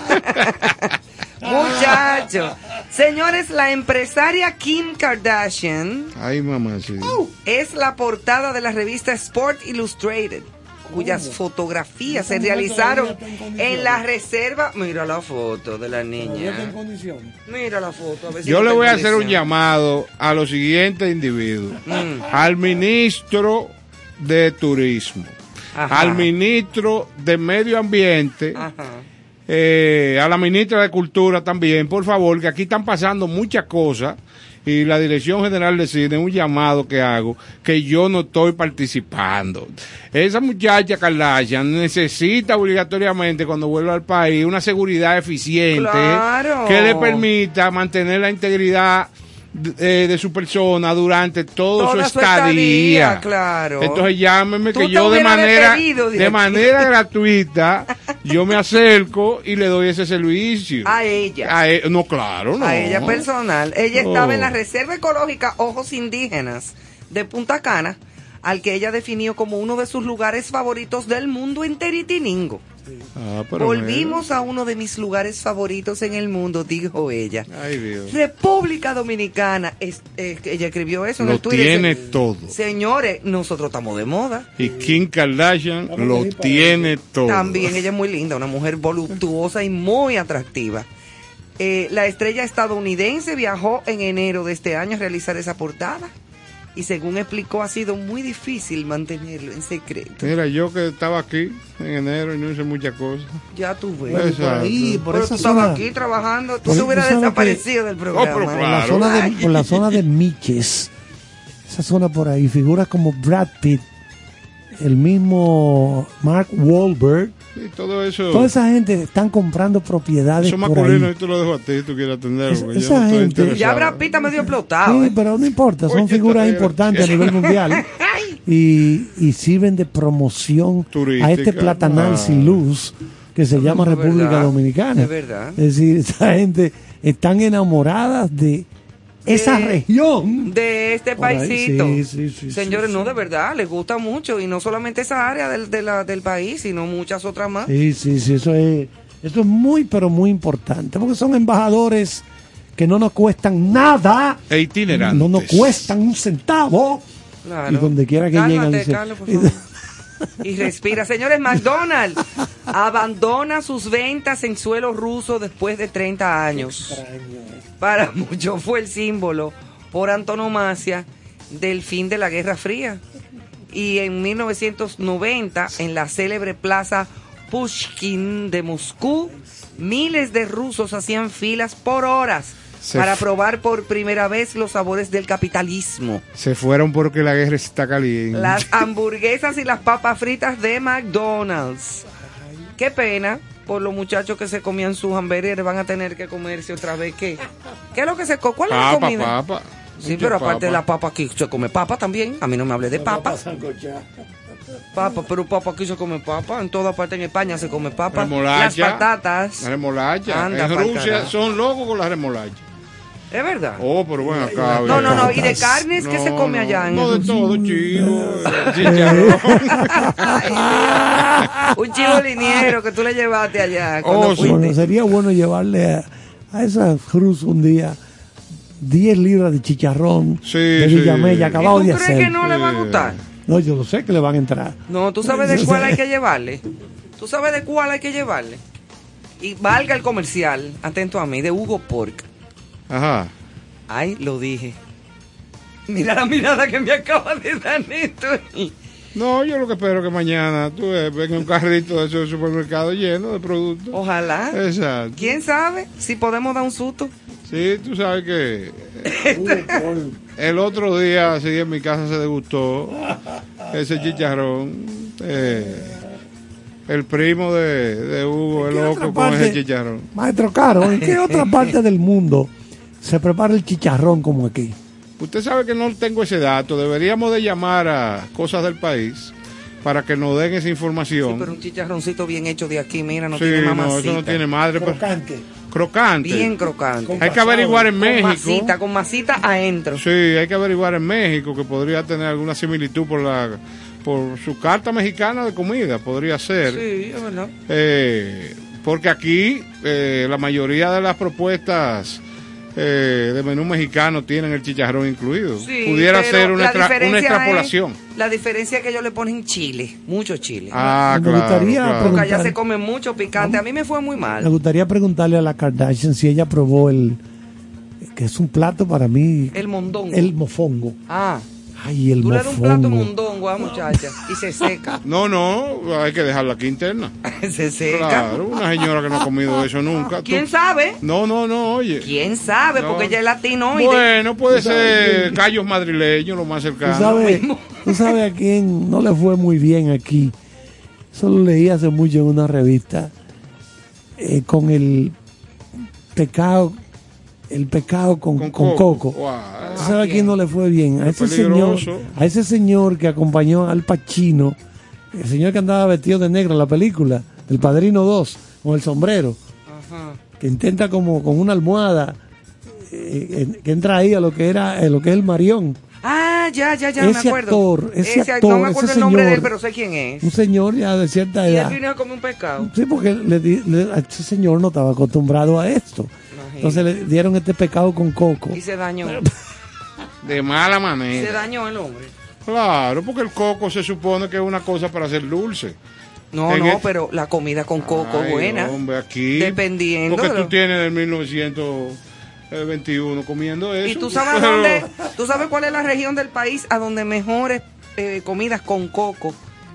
Muchachos. Señores, la empresaria Kim Kardashian Ay, mamá, sí. es la portada de la revista Sport Illustrated, cuyas fotografías se realizaron en la reserva. Mira la foto de la niña. Mira la foto. a ver si Yo le voy a hacer un llamado a los siguientes individuos. Mm. Al ministro de Turismo, Ajá. al ministro de Medio Ambiente, Ajá. Eh, a la ministra de Cultura también, por favor, que aquí están pasando muchas cosas y la Dirección General de Cine, un llamado que hago, que yo no estoy participando. Esa muchacha Kardashian necesita obligatoriamente cuando vuelva al país una seguridad eficiente Claro. que le permita mantener la integridad de, eh, de su persona durante todo Toda su su estadía. estadía, claro. Entonces llámeme que yo de manera de manera gratuita yo me acerco y le doy ese servicio. A ella. A e- no, claro, no. A ella personal. Ella Oh. estaba en la Reserva Ecológica Ojos Indígenas de Punta Cana, al que ella definió como uno de sus lugares favoritos del mundo en Teritiningo. Ah, Volvimos a uno de mis lugares favoritos en el mundo, dijo ella. mira. Ay, Dios. República Dominicana. Es- eh, ella escribió eso en Lo el Twitter. tiene Se- todo. Señores, nosotros estamos de moda. Y Kim Kardashian lo tiene todo. También ella es muy linda, una mujer voluptuosa y muy atractiva. Eh, la estrella estadounidense viajó en enero de este año a realizar esa portada y según explicó ha sido muy difícil mantenerlo en secreto. Mira, yo que estaba aquí en enero y no hice muchas cosas. Ya. Bueno, por Exacto. ahí, por Pero esa tú estabas zona, aquí trabajando, tú Por- te hubieras desaparecido del programa. pero ¿eh? por la Claro. zona de, por la zona de Miches, esa zona por ahí, figuras como Brad Pitt, el mismo Mark Wahlberg, Y todo eso. toda esa gente están comprando propiedades Eso masculino, ahí. y te lo dejo a ti, tú quieres atenderlo. Esa- yo no gente-. Ya Brad Pitt está medio explotado. Sí, ¿eh? pero no importa, son Oye, figuras importantes a nivel mundial y, y sirven de promoción Turística. a este platanal Ah. sin luz que se llama República verdad, Dominicana. es verdad. Es decir, esa gente están enamoradas de esa De- región. de este ahí, paisito. sí, sí, sí, Señores, sí, no, de verdad, les gusta mucho. Y no solamente esa área del, de la- del país, sino muchas otras más. Sí, sí, sí, eso es, eso es muy, pero muy importante, porque son embajadores que no nos cuestan nada, E itinerantes. no nos cuestan un centavo. Claro. Y donde quiera que Cálmate, llegan, dice- Carlos, por favor. Y respira. Señores, McDonald's abandona sus ventas en suelo ruso después de 30 años. Para muchos fue el símbolo por antonomasia del fin de la Guerra Fría. Y en 1990, en la célebre plaza Pushkin de Moscú, miles de rusos hacían filas por horas Se para probar por primera vez los sabores del capitalismo. Se fueron porque la guerra está caliente. Las hamburguesas y las papas fritas de McDonald's. Qué pena por los muchachos que se comían sus hamburguesas van a tener que comerse otra vez. ¿Qué? ¿Qué es lo que se come? ¿Cuál es la Papa, comida? papa. Sí, pero aparte de papa. la papa aquí se come papa también. A mí no me hable de papa. Papa, pero papa aquí se come papa. En toda parte en España se come papa. Remolacha. Las patatas. La remolacha. Anda en Rusia son locos con la remolacha. Es verdad. Oh, pero bueno, acá. No, no, no. ¿Y de carnes qué se come no, allá? en No, de todo, chivo, chicharrón. Un chivo liniero que tú le llevaste allá. Oh. Bueno, sería bueno llevarle a, a esa cruz un día 10 libras de chicharrón Sí, de sí. Villamella ¿Y acabado tú de crees hacer. que no le va a gustar? No, yo lo sé que le van a entrar. No, tú sabes de cuál hay que llevarle. Tú sabes de cuál hay que llevarle. Y valga el comercial, atento a mí, de Hugo Pork. Ajá. Ay, lo dije. Mira la mirada que me acaba de dar Néstor. No, yo lo que espero que mañana tú venga un carrito de esos supermercados lleno de productos. Ojalá. Exacto. ¿Quién sabe si podemos dar un susto? Sí, tú sabes que el otro día, sí, en mi casa se degustó ese chicharrón. eh, el primo de, de Hugo, el ¿Qué loco con parte? ese chicharrón. Maestro Caro, ¿en qué otra parte del mundo se prepara el chicharrón como aquí? Usted sabe que no tengo ese dato. Deberíamos de llamar a cosas del país para que nos den esa Sí, información. pero un chicharroncito bien hecho de aquí, mira, no Sí, tiene no, mamacita. eso no tiene madre. pues, Crocante. crocante. Bien crocante. Hay que averiguar en Con México. masita, con masita adentro. Sí, hay que averiguar en México que podría tener alguna similitud por la por su carta mexicana de comida, podría ser. Sí, es verdad. Eh, porque aquí eh, la mayoría de las propuestas eh, de menú mexicano tienen el chicharrón incluido. Sí, Pudiera ser una, extra- una extrapolación. es- la diferencia es que ellos le ponen chile, mucho chile. Ah, Me claro, gustaría claro. Porque allá se come mucho picante. A mí me fue muy Me mal. gustaría preguntarle a la Kardashian si ella probó el que es un plato para mí El mondongo. el mofongo. Ah, Ay, el tú le das un plato mondongo lengua, muchacha, y se seca. No, no, hay que dejarla aquí interna. se seca. Claro, una señora que no ha comido eso nunca. ¿Quién Tú- sabe? No, no, no, oye. ¿Quién sabe? No. Porque ella es latinoide. Bueno, puede ser callos madrileños, lo más ¿Tú cercano. sabes, tú sabes a quién no le fue muy bien aquí? Eso lo leí hace mucho en una revista. eh, con el pecado, el pecado con, Con con coco. coco. Guau. ¿Tú sabes a quién no le fue bien? A ese, señor, a ese señor que acompañó al Pachino, el señor que andaba vestido de negro en la película, El Padrino 2, con el sombrero, Ajá. que intenta como con una almohada, eh, en- que entra ahí a lo que era eh, lo que es el Marión. Ah, ya, ya, ya, me Ese acuerdo. actor, ese actor, no me acuerdo ese el nombre de él, pero sé quién es. Un señor ya de cierta Y él edad. vino a comer un pescado. Sí, porque le di- le- a ese señor no estaba acostumbrado a esto. Entonces le dieron este pecado con coco. Y se dañó. De mala se manera. dañó el hombre. Claro, porque el coco se supone que es una cosa para hacer dulce. No, En no, pero la comida con coco Ay, buena. Hombre, aquí. Dependiendo Porque de tú lo- tienes del 1921 comiendo eso. Y tú sabes Pero- dónde, tú sabes cuál es la región del país a donde mejores eh, comidas con coco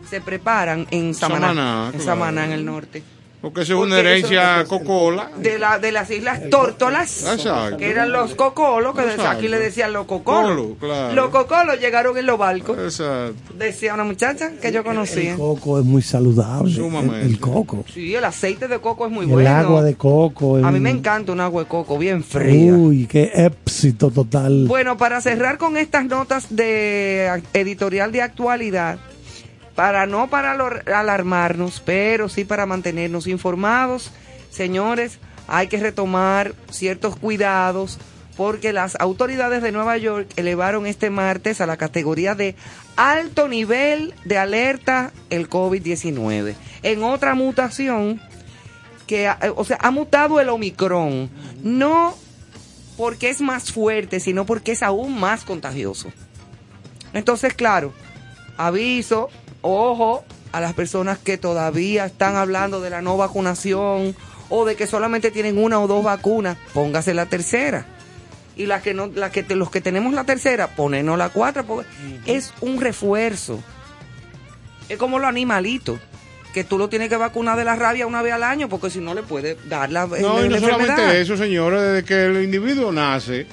se preparan en Samaná, Samaná, en claro. Samaná en el norte. Porque eso es una herencia cocola. De la de las islas Tórtolas, Exacto. que eran los cocolos, que Exacto. aquí le decían los cocolos. Colo, claro. Los cocolos llegaron en los barcos. Exacto. Decía una muchacha que yo conocía. El coco es muy saludable. El, Sumamente. el coco. Sí, el aceite de coco es muy el bueno. agua de coco. A mí el- me encanta un agua de coco bien fría. Uy, qué éxito total. Bueno, para cerrar con estas notas de editorial de actualidad, para no para alarmarnos, pero sí para mantenernos informados, señores, hay que retomar ciertos cuidados porque las autoridades de Nueva York elevaron este martes a la categoría de alto nivel de alerta el COVID-19. En otra mutación que, eh, o sea, ha mutado el Omicron, no porque es más fuerte, sino porque es aún más contagioso. Entonces, claro, aviso, ojo a las personas que todavía están hablando de la no vacunación o de que solamente tienen una o dos vacunas, póngase la tercera. Y las que no, las que te- los que tenemos la tercera, ponernos la cuarta, porque es un refuerzo. Es como los animalitos, que tú lo tienes que vacunar de la rabia una vez al año, porque si no le puede dar la, No, la- y no enfermedad. solamente eso, señores, desde que el individuo nace,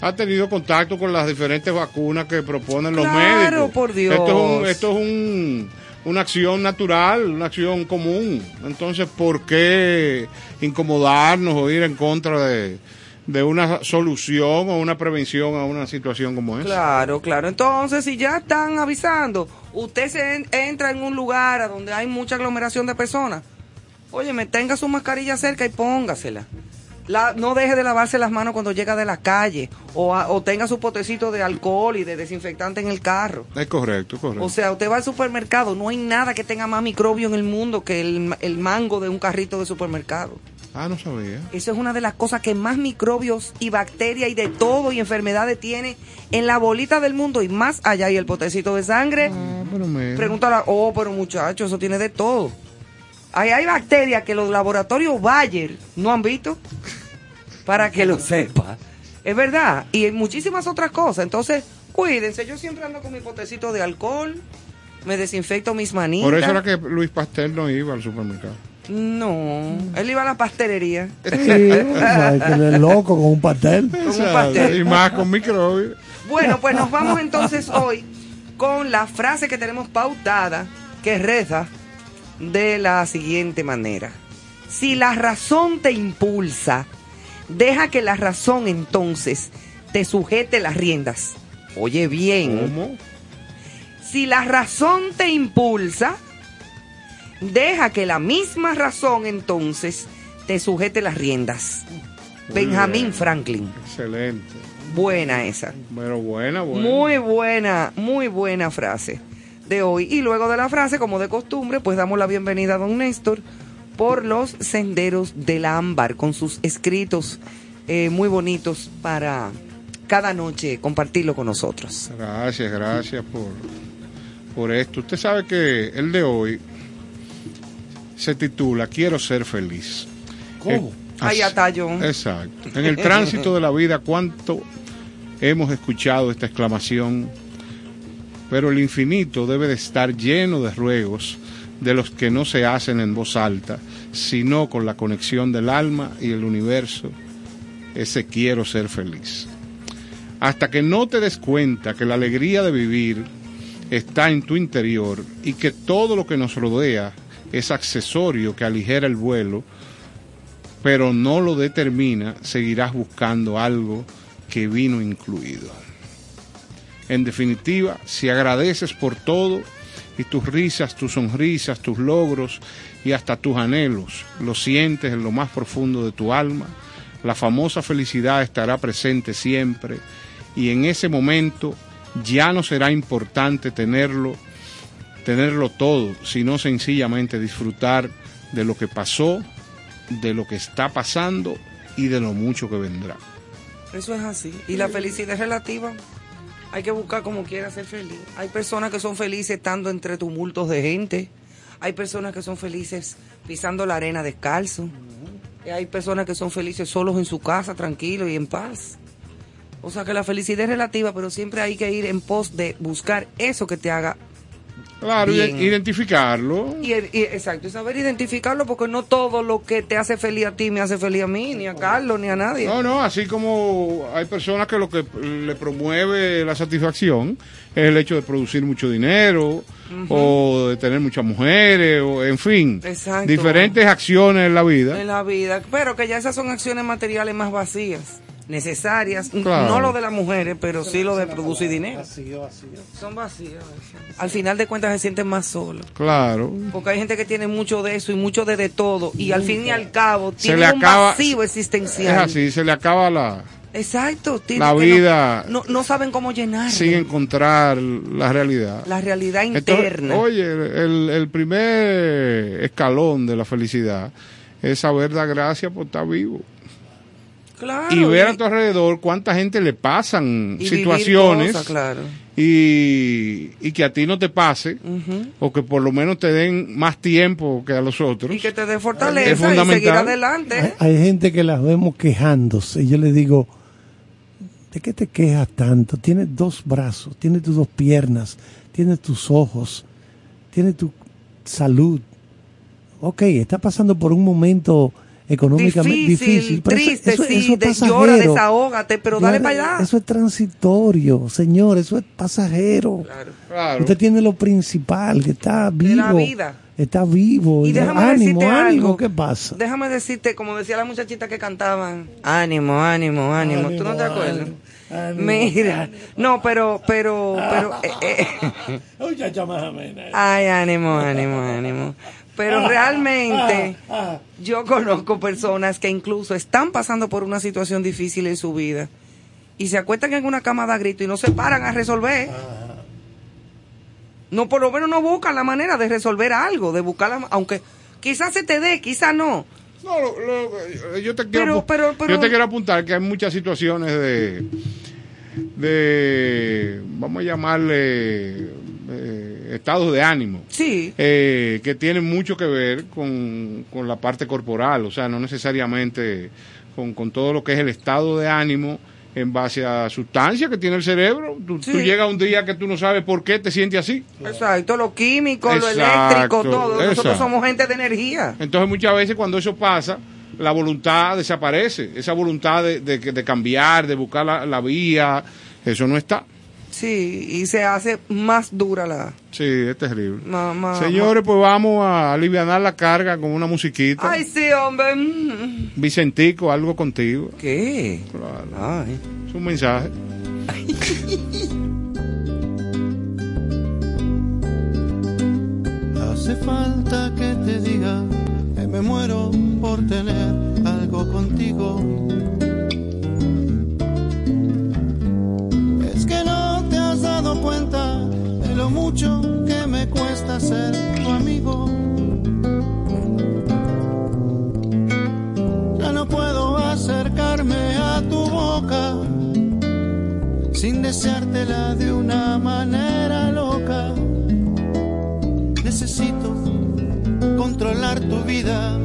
ha tenido contacto con las diferentes vacunas que proponen los Claro, médicos. por Dios. Esto es, un- esto es un- una acción natural, una acción común. Entonces, ¿por qué incomodarnos o ir en contra de, de una solución o una prevención a una situación como esa? Claro, claro. Entonces, si ya están avisando, usted se en- entra en un lugar a donde hay mucha aglomeración de personas, oye, me tenga su mascarilla cerca y póngasela. La, no deje de lavarse las manos cuando llega de la calle o, a- o tenga su potecito de alcohol y de desinfectante en el carro. Es correcto, es correcto. O sea, usted va al supermercado, no hay nada que tenga más microbio en el mundo que el, el mango de un carrito de supermercado. ah, no sabía. Eso es una de las cosas que más microbios y bacterias y de todo y enfermedades tiene en la bolita del mundo y más allá. Y el potecito de sangre, Ah, pero mira. pregúntale, oh, pero muchacho, eso tiene de todo. Ahí hay bacterias que los laboratorios Bayer no han visto, para que lo sepa. Es verdad, y hay muchísimas otras cosas. Entonces, cuídense, yo siempre ando con mi potecito de alcohol, me desinfecto mis manitas. Por eso era que Luis Pastel no iba al supermercado. No, él iba a la pastelería. Sí, ay, que le loco con un pastel. Con un pastel. Y más con microbios. Bueno, pues nos vamos entonces hoy con la frase que tenemos pautada, que reza de la siguiente manera. Si la razón te impulsa, deja que la razón entonces te sujete las riendas. Oye bien, ¿Cómo? si la razón te impulsa, deja que la misma razón entonces te sujete las riendas. Muy bien. Franklin. Excelente. Buena esa. Pero buena, buena. Muy buena, muy buena frase de hoy. Y luego de la frase, como de costumbre, pues damos la bienvenida a don Néstor por los senderos del ámbar, con sus escritos eh, muy bonitos para cada noche compartirlo con nosotros. Gracias, gracias por, por esto. Usted sabe que el de hoy se titula Quiero ser feliz. ¿Cómo? Ahí está yo. Exacto. En el tránsito de la vida, ¿cuánto hemos escuchado esta exclamación? pero el infinito debe de estar lleno de ruegos de los que no se hacen en voz alta, sino con la conexión del alma y el universo, ese quiero ser feliz. Hasta que no te des cuenta que la alegría de vivir está en tu interior y que todo lo que nos rodea es accesorio que aligera el vuelo, pero no lo determina, seguirás buscando algo que vino incluido. En definitiva, si agradeces por todo y tus risas, tus sonrisas, tus logros y hasta tus anhelos, lo sientes en lo más profundo de tu alma, la famosa felicidad estará presente siempre y en ese momento ya no será importante tenerlo, tenerlo todo, sino sencillamente disfrutar de lo que pasó, de lo que está pasando y de lo mucho que vendrá. Eso es así. Y la felicidad relativa. Hay que buscar como quiera ser feliz. Hay personas que son felices estando entre tumultos de gente. Hay personas que son felices pisando la arena descalzo. Hay personas que son felices solos en su casa, tranquilos y en paz. O sea que la felicidad es relativa, pero siempre hay que ir en pos de buscar eso que te haga Claro, Bien. identificarlo. Y, y- exacto, saber identificarlo porque no todo lo que te hace feliz a ti me hace feliz a mí, ni a Carlos, ni a nadie. No, no, así como hay personas que lo que le promueve la satisfacción es el hecho de producir mucho dinero o de tener muchas mujeres o en fin, Exacto. diferentes acciones en la vida. En la vida, pero que ya esas son acciones materiales más vacías, necesarias, Claro. no lo de las mujeres, pero sí lo de producir dinero. Vacío, vacío. Son vacías. Al final de cuentas se sienten más solos. Claro. Porque hay gente que tiene mucho de eso y mucho de de todo y al fin y al cabo Se tiene le un acaba- vacío Es existencial. así, se le acaba la Exacto. tiene La no- vida- No, no saben cómo llenar sin encontrar la realidad. la realidad Entonces, interna. oye, el, el primer escalón de la felicidad es saber dar gracias por estar vivo. Claro, y ver y- a tu alrededor cuánta gente le pasan y situaciones cosas, claro. y, y que a ti no te pase o que por lo menos te den más tiempo que a los otros. Y que te dé Es fortaleza y fundamental. seguir adelante. Hay, hay gente que las vemos quejándose y yo le digo, ¿de qué te quejas tanto? Tienes dos brazos, tienes tus dos piernas, tienes tus ojos, tienes tu salud. Ok, está pasando por un momento económicamente Difícil, difícil, pero eso- triste, eso, sí, eso es llora, desahógate, pero dale para allá. Eso es transitorio, señor, eso es pasajero. Claro. Claro. Usted tiene lo principal, que está vivo. De la vida. Está vivo. Y déjame ánimo, decirte ánimo, algo. ¿qué pasa? Déjame decirte, como decía la muchachita que cantaban, ánimo, ánimo, ánimo. ¿Tú no te Ánimo, acuerdas? ánimo, Mira, no, pero, pero, pero, eh, eh, ay, ánimo, ánimo, ánimo. Pero realmente, yo conozco personas que incluso están pasando por una situación difícil en su vida y se acuestan en una cama de grito y no se paran a resolver. No, por lo menos no buscan la manera de resolver algo, de buscar la, aunque quizás se te dé, quizás no. No, lo- lo- yo te quiero, Pero- apu- pero- pero- yo te quiero apuntar que hay muchas situaciones de, de vamos a llamarle eh, estados de ánimo. Sí, eh, que tienen mucho que ver con, con la parte corporal, o sea, no necesariamente con, con todo lo que es el estado de ánimo en base a sustancias que tiene el cerebro. Tú, Sí. tú llegas un día que tú no sabes por qué te sientes así. exacto, lo químico, lo eléctrico, todo. Nosotros exacto. somos gente de energía. Entonces muchas veces cuando eso pasa, la voluntad desaparece, esa voluntad de, de, de cambiar, de buscar la, la vía, eso no está. Sí, y se hace más dura la... Sí, es terrible. ma- ma- Señores, pues vamos a aliviar la carga con una musiquita. Ay, sí, hombre. mm. Vicentico, algo contigo. ¿Qué? Claro. Ay. Es un mensaje. Hace falta que te diga que me muero por tener algo contigo. Mucho que me cuesta ser tu amigo. Ya no puedo acercarme a tu boca sin deseártela de una manera loca. Necesito controlar tu vida,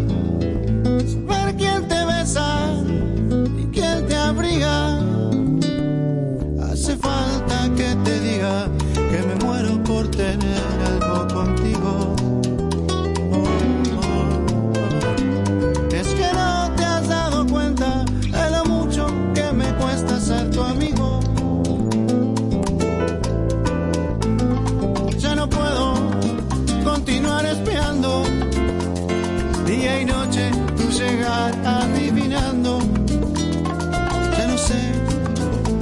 saber quién te besa algo contigo. Es que no te has dado cuenta de lo mucho que me cuesta ser tu amigo. Ya no puedo continuar espiando día y noche tu llegar adivinando. Ya no sé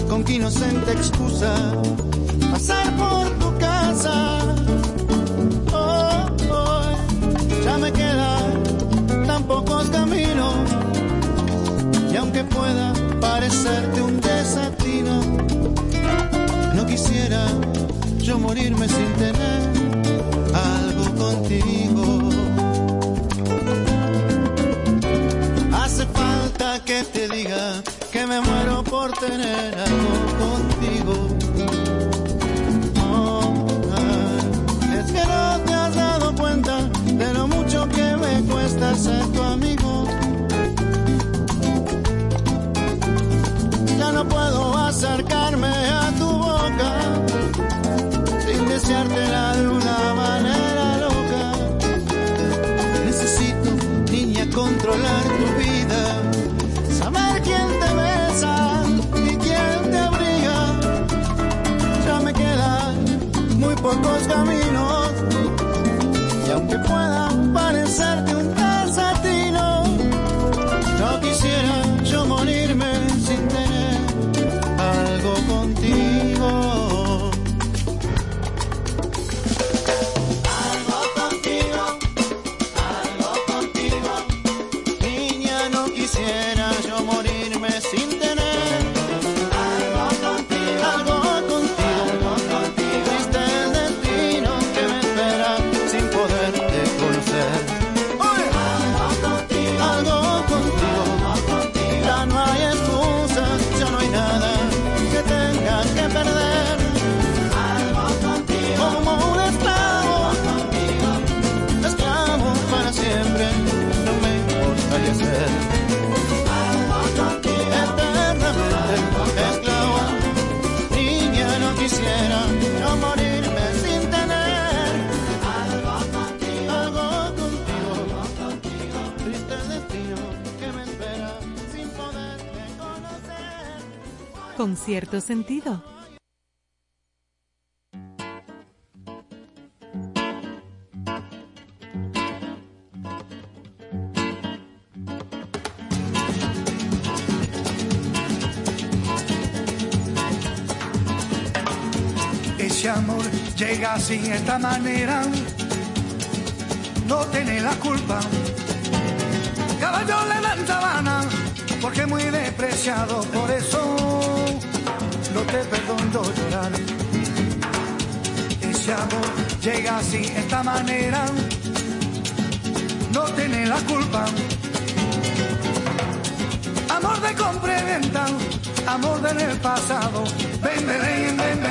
con qué inocente excusa pasar por tu casa. Oh, oh, ya me quedan tan pocos caminos y aunque pueda parecerte un desatino, no quisiera yo morirme sin tener algo contigo. Hace falta que te diga que me muero por tener algo contigo. Acercarme Con cierto sentido. Ese amor llega así, esta manera, no tiene la culpa. Caballo le dan porque muy despreciado, por eso no te perdono llorar. Ese amor llega así, esta manera, no tiene la culpa. Amor de compra amor del el pasado. Ven, ven, ven, ven,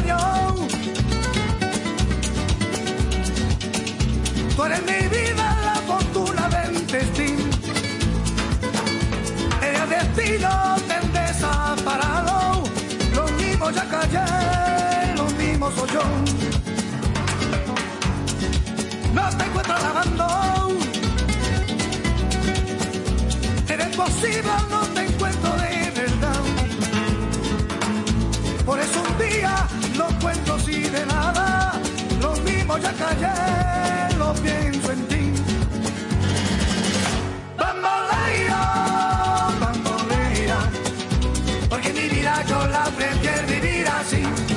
Dios. Tú eres mi vida, la fortuna del destino. El destino te desaparado. Lo mismo ya callé, lo mismo soy yo. No te encuentro lavando. Eres posible, no te encuentro de verdad. Día no cuento si de nada, lo mismo ya callé, lo pienso en ti. Bamboleo, bambolea, porque mi vida yo la prefiero vivir así.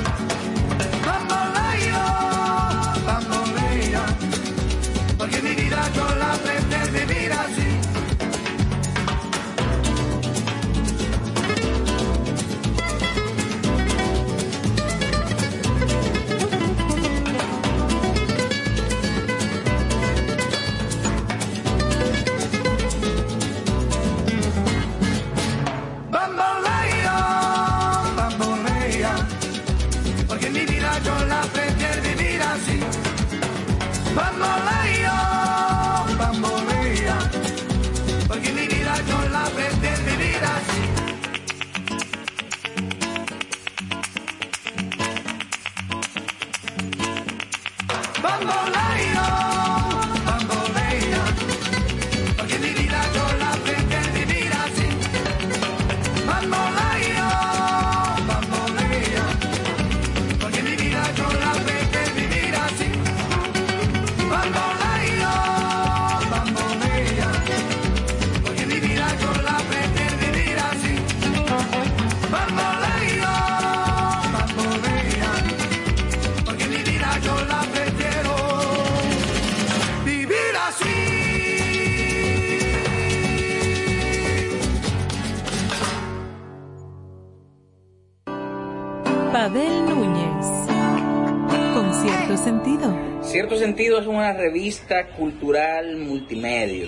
Cierto sentido es una revista cultural multimedia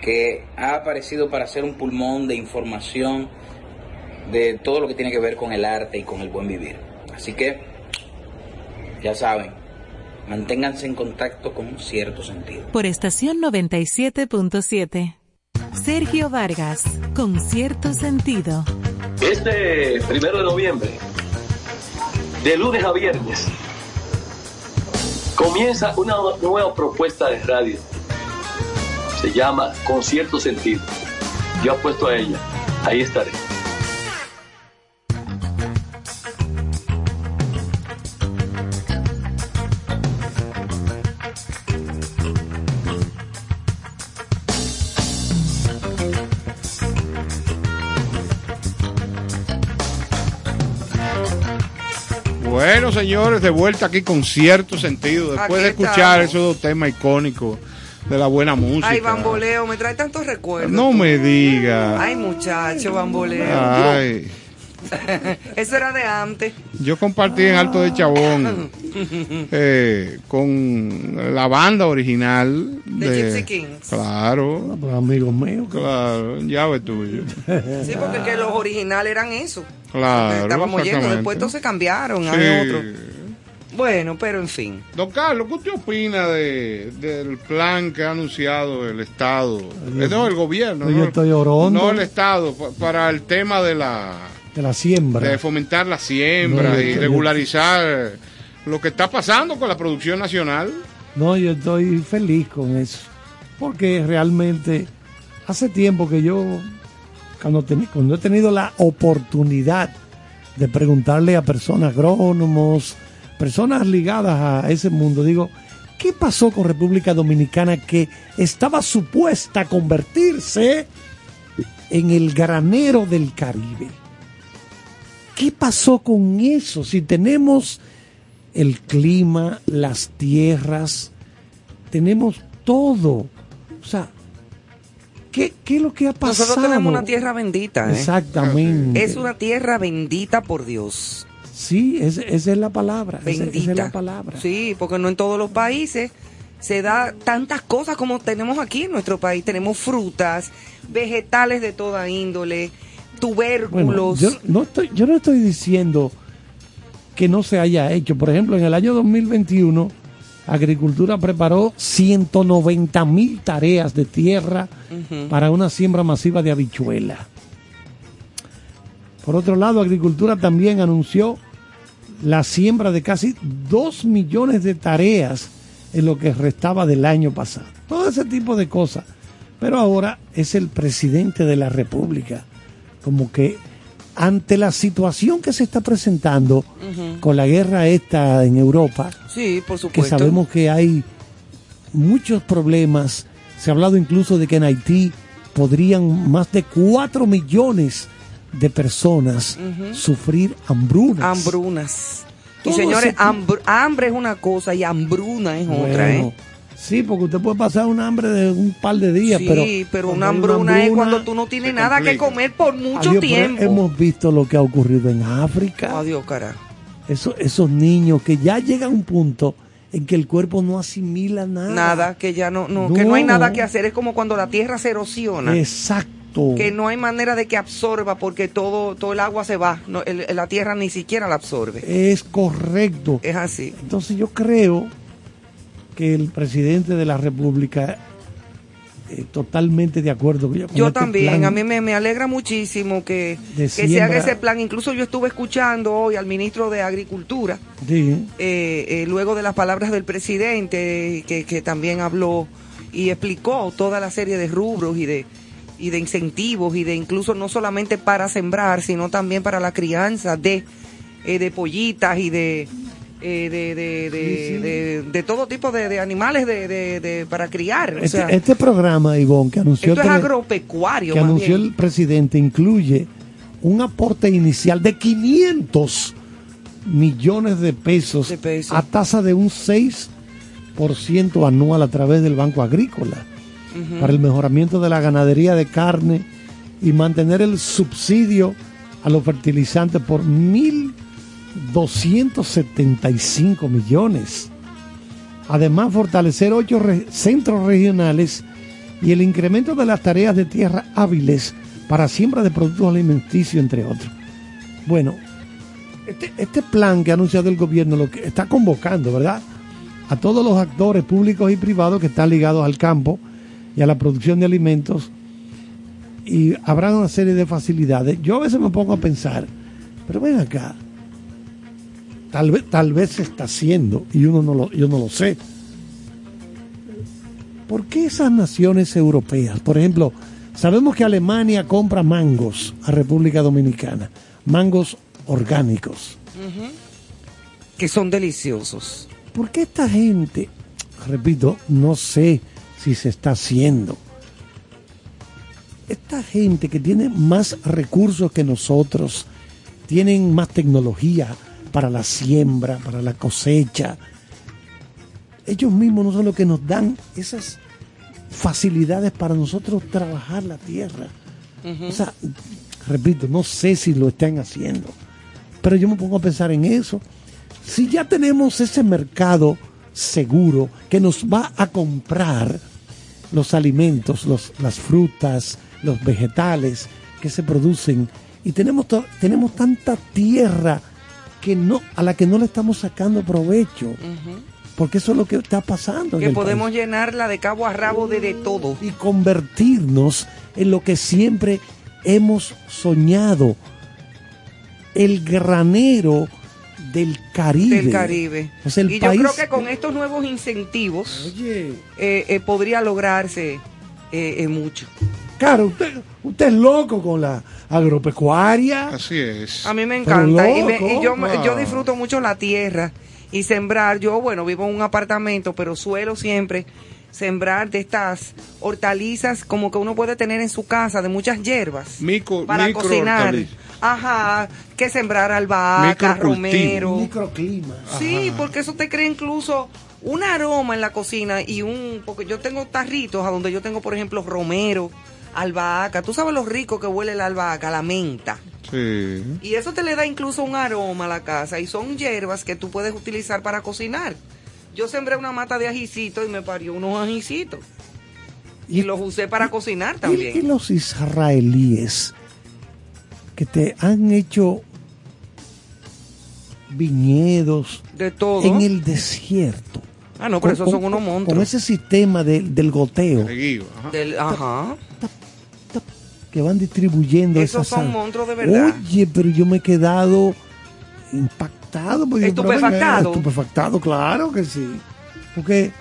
que ha aparecido para ser un pulmón de información de todo lo que tiene que ver con el arte y con el buen vivir. Así que, ya saben, manténganse en contacto con cierto sentido. Por estación 97.7. Sergio Vargas. Con cierto sentido. Este primero de noviembre, de lunes a viernes, comienza una nueva propuesta de radio. Se llama Con cierto sentido. Yo apuesto a ella. Ahí estaré. Señores, de vuelta aquí con cierto sentido, después Aquí de escuchar estamos. esos dos temas icónicos de la buena música. Ay, bamboleo, me trae tantos recuerdos. No me diga. Ay, muchacho, bamboleo. Ay, Eso era de antes. yo compartí en Alto de Chabón eh, con la banda original De Gypsy Kings. Claro, Pues, amigos míos. claro, llave tuyo. Sí, porque que los originales eran eso. Claro. Estábamos yendo, después todos se cambiaron, Sí. hay otro. Bueno, pero en fin. Don Carlos, ¿qué usted opina de, del plan que ha anunciado el Estado? No, el gobierno. Yo no, estoy orondo. no el Estado, pa- para el tema de la De la siembra. de fomentar la siembra No, y regularizar lo que está pasando con la producción nacional. No, yo estoy feliz con eso. Porque realmente hace tiempo que yo, cuando, teni- cuando he tenido la oportunidad de preguntarle a personas agrónomos, personas ligadas a ese mundo, digo, ¿qué pasó con República Dominicana que estaba supuesta a convertirse en el granero del Caribe? ¿Qué pasó con eso? Si tenemos el clima, las tierras, tenemos todo. O sea, ¿qué, qué es lo que ha pasado? Nosotros tenemos una tierra bendita. ¿eh? Exactamente. Es una tierra bendita por Dios. Sí, es- esa es la palabra. Bendita. Esa es la palabra. Sí, porque no en todos los países se da tantas cosas como tenemos aquí en nuestro país. Tenemos frutas, vegetales de toda índole, Bueno, tubérculos. yo no, estoy, yo no estoy diciendo que no se haya hecho. Por ejemplo, en el año 2021, Agricultura preparó 190 mil tareas de tierra para una siembra masiva de habichuela. Por otro lado, Agricultura también anunció la siembra de casi 2 millones de tareas en lo que restaba del año pasado. Todo ese tipo de cosas. Pero ahora es el presidente de la República. Como que ante la situación que se está presentando con la guerra esta en Europa, Sí, por que sabemos que hay muchos problemas. Se ha hablado incluso de que en Haití podrían más de 4 millones de personas sufrir hambrunas. Hambrunas. Y señores, ese hambre es una cosa y hambruna es otra, ¿eh? Sí, porque usted puede pasar un hambre de un par de días, sí, pero, pero, cuando una hay hambruna, es cuando tú no tienes nada que comer por mucho Adiós, pero tiempo. Hemos visto lo que ha ocurrido en África. Adiós, cara. Eso- esos niños que ya llegan a un punto en que el cuerpo no asimila nada. Nada, que ya no, no, que no hay nada que hacer. Es como cuando la tierra se erosiona. Exacto. Que no hay manera de que absorba porque todo, todo el agua se va. No, el- la tierra ni siquiera la absorbe. Es correcto. Es así. Entonces yo creo que el presidente de la República eh, totalmente de acuerdo con, Yo este también, plan a mí me, me alegra muchísimo que, que se haga ese plan. Incluso yo estuve escuchando hoy al ministro de Agricultura, Sí. eh, eh, luego de las palabras del presidente, que, que también habló y explicó toda la serie de rubros y de y de incentivos y de incluso no solamente para sembrar, sino también para la crianza de, eh, de pollitas y de, eh, de, de, de, de- de todo tipo de, animales de, para criar. O Este, sea, este programa, Ivonne, que anunció, esto es agropecuario. que más anunció bien. el presidente, incluye un aporte inicial de 500 millones de pesos, De pesos. a tasa de un 6% anual a través del Banco Agrícola para el mejoramiento de la ganadería de carne y mantener el subsidio a los fertilizantes por 1.275 millones. Además, fortalecer ocho centros regionales y el incremento de las tareas de tierra hábiles para siembra de productos alimenticios, entre otros. Bueno, este, este plan que ha anunciado el gobierno lo que está convocando, ¿verdad? A todos los actores públicos y privados que están ligados al campo y a la producción de alimentos y habrá una serie de facilidades. Yo a veces me pongo a pensar, pero ven acá, tal vez, tal vez se está haciendo y uno no lo, yo no lo sé. ¿Por qué esas naciones europeas, por ejemplo, sabemos que Alemania compra mangos a República Dominicana, mangos orgánicos? Que son deliciosos. ¿Por qué esta gente, repito, no sé si se está haciendo? Esta gente que tiene más recursos que nosotros, tienen más tecnología para la siembra, para la cosecha, ellos mismos no son los que nos dan esas facilidades para nosotros trabajar la tierra. O sea, repito, no sé si lo están haciendo, pero yo me pongo a pensar en eso. Si ya tenemos ese mercado seguro que nos va a comprar los alimentos, los- las frutas, los vegetales que se producen y tenemos tenemos tanta tierra que no a la que no le estamos sacando provecho, porque eso es lo que está pasando. en Que el podemos país. llenarla de cabo a rabo de, de todo. y convertirnos en lo que siempre hemos soñado, el granero del Caribe. del Caribe. O sea, el y país- yo creo que con estos nuevos incentivos eh, eh, podría lograrse eh, mucho. Claro, usted, usted es loco con la agropecuaria. Así es. A mí me encanta y, me- y yo, wow. yo disfruto mucho la tierra y sembrar. Yo, bueno, vivo en un apartamento, pero suelo siempre sembrar de estas hortalizas como que uno puede tener en su casa, de muchas hierbas. Micro, para micro cocinar. hortalizas. Ajá, que sembrar albahaca, romero. Microclima. Sí, porque eso te crea incluso un aroma en la cocina y un porque yo tengo tarritos a donde yo tengo por ejemplo romero, albahaca. Tú sabes lo rico que huele la albahaca, la menta. Sí. Y eso te le da incluso un aroma a la casa y son hierbas que tú puedes utilizar para cocinar. Yo sembré una mata de ajicito y me parió unos ajicitos. Y, los usé para cocinar ¿Y, y también. los israelíes que te han hecho viñedos De todo. en el desierto? Ah, no, pero esos son unos Con monstruos. ese sistema de- del goteo Seguido, ajá. Del- ajá. que van distribuyendo Esos son sal- monstruos de verdad. Oye, pero yo me he quedado impactado. porque yo, Estupefactado. Estupefactado, claro que sí. Porque,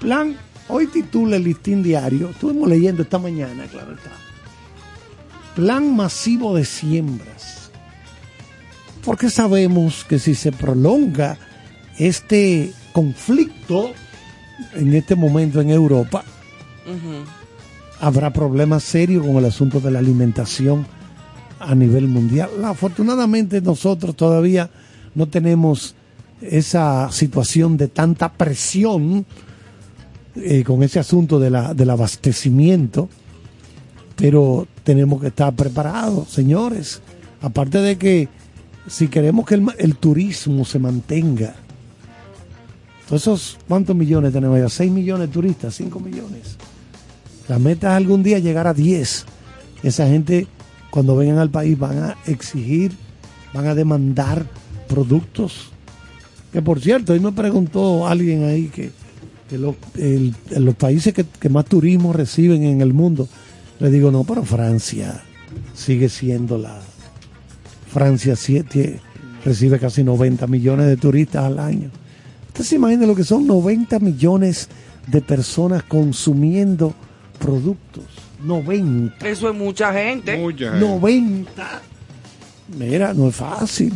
plan, hoy titula el listín diario, estuvimos leyendo esta mañana, claro está. Plan masivo de siembras. Porque sabemos que si se prolonga este conflicto en este momento en Europa, habrá problemas serios con el asunto de la alimentación a nivel mundial. Afortunadamente nosotros todavía no tenemos esa situación de tanta presión eh, con ese asunto de la, del abastecimiento, pero tenemos que estar preparados, señores. Aparte de que si queremos que el turismo se mantenga, todos esos, ¿cuántos millones tenemos ya? ¿6 millones de turistas? ¿5 millones? La meta es algún día llegar a 10. Esa gente, cuando vengan al país, van a exigir, van a demandar productos. Que por cierto, hoy me preguntó alguien ahí que los países que, que más turismo reciben en el mundo, le digo, no, pero Francia sigue siendo la... Francia siete, recibe casi 90 millones de turistas al año. Usted se imagina lo que son 90 millones de personas consumiendo productos. 90. Eso es mucha gente. Mucha gente. 90. Mira, no es fácil.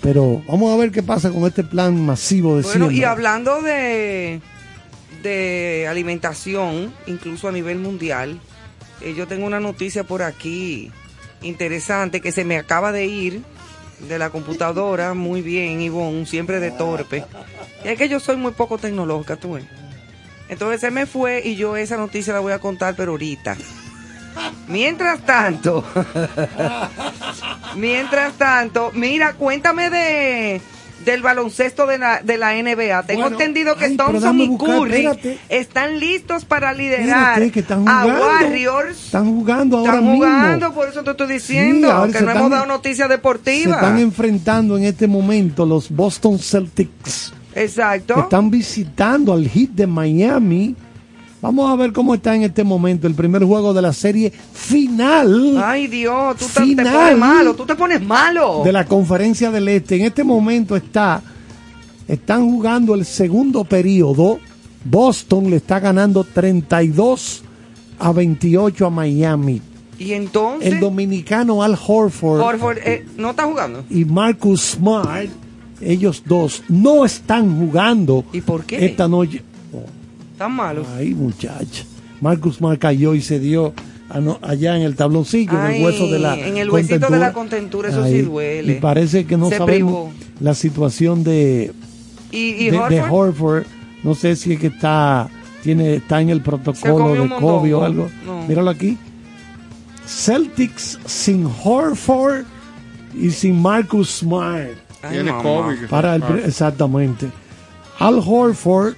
Pero vamos a ver qué pasa con este plan masivo de Bueno, y hablando de, de alimentación, incluso a nivel mundial, eh, yo tengo una noticia por aquí interesante que se me acaba de ir de la computadora. Muy bien, Ivonne, siempre de torpe. Y es que yo soy muy poco tecnológica, tú ves. Entonces se me fue y yo esa noticia la voy a contar, pero ahorita. Mientras tanto, mientras tanto, mira, cuéntame de del baloncesto de la, de la NBA. Tengo Bueno, entendido que ay, Thompson y buscar, Curry espérate. están listos para liderar Espérate, que están a jugando. Warriors. Están jugando ahora Están mismo. jugando, por eso te estoy diciendo que no están- hemos dado noticia Se deportiva. están enfrentando en este momento los Boston Celtics. Exacto. que Están visitando al Heat de Miami. Vamos a ver cómo está en este momento el primer juego de la serie final Ay, Dios, tú te, pones malo, tú te pones malo. de la Conferencia del Este. En este momento está, están jugando el segundo periodo. Boston le está ganando 32 a 28 a Miami. Y entonces, El dominicano Al Horford, Horford, eh, no está jugando. y Marcus Smart, ellos dos no están jugando ¿Y por qué? esta noche. Están malos. Ay, muchacha. Marcus Smart cayó y se dio ano- allá en el tabloncillo, en Ay, el hueso de la en el huesito de la contentura, eso sí duele. Y parece que no Se sabemos privó. la situación de, Y, y de, Horford, de Horford. No sé si es que está, tiene, está en el protocolo de COVID o algo. No. Míralo aquí. Celtics sin Horford y sin Marcus Smart. Ay, Para el, exactamente. Al Horford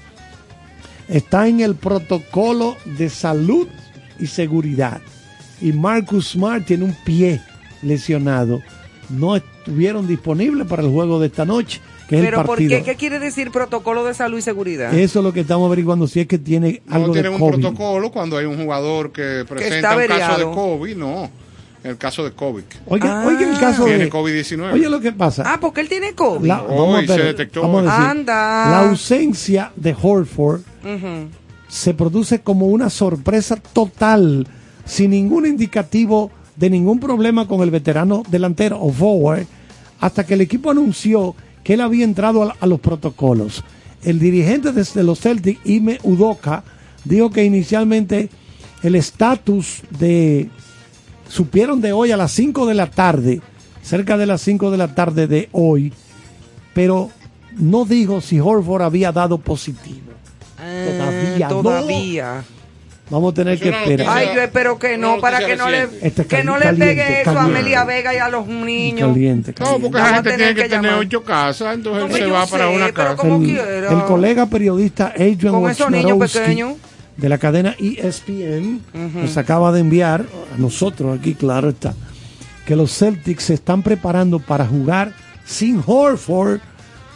está en el protocolo de salud y seguridad. Y Marcus Smart tiene un pie lesionado. No estuvieron disponibles para el juego de esta noche, que es Pero el ¿por qué? ¿Qué quiere decir protocolo de salud y seguridad? Eso es lo que estamos averiguando, si es que tiene No algo de tienen un COVID. protocolo cuando hay un jugador que presenta está un caso de. COVID, no. El caso de COVID. Oiga, Ah. oiga el caso Tiene de... COVID-19. Oye lo que pasa. Ah, porque él tiene COVID. La- Hoy vamos a se detectó. vamos a decir, Anda. La ausencia de Horford se produce como una sorpresa total, sin ningún indicativo de ningún problema con el veterano delantero o forward, hasta que el equipo anunció que él había entrado a, a los protocolos. El dirigente desde los Celtics, Ime Udoka, dijo que inicialmente el estatus de... Supieron de hoy a las 5 de la tarde, cerca de las 5 de la tarde de hoy, pero no dijo si Horford había dado positivo. Todavía Ah, no. Todavía. Vamos a tener que una esperar. Ay, yo espero que no, Una para que no le. Este es que no le caliente, pegue eso a caliente. Amelia Vega y a los niños. Caliente, No, caliente. porque la a gente tiene que, que tener ocho casas, entonces No, él se yo va para sé, una pero casa. como el, el colega periodista Adrian Con esos niños pequeños. De la cadena ESPN nos acaba de enviar a nosotros aquí, claro está, que los Celtics se están preparando para jugar sin Horford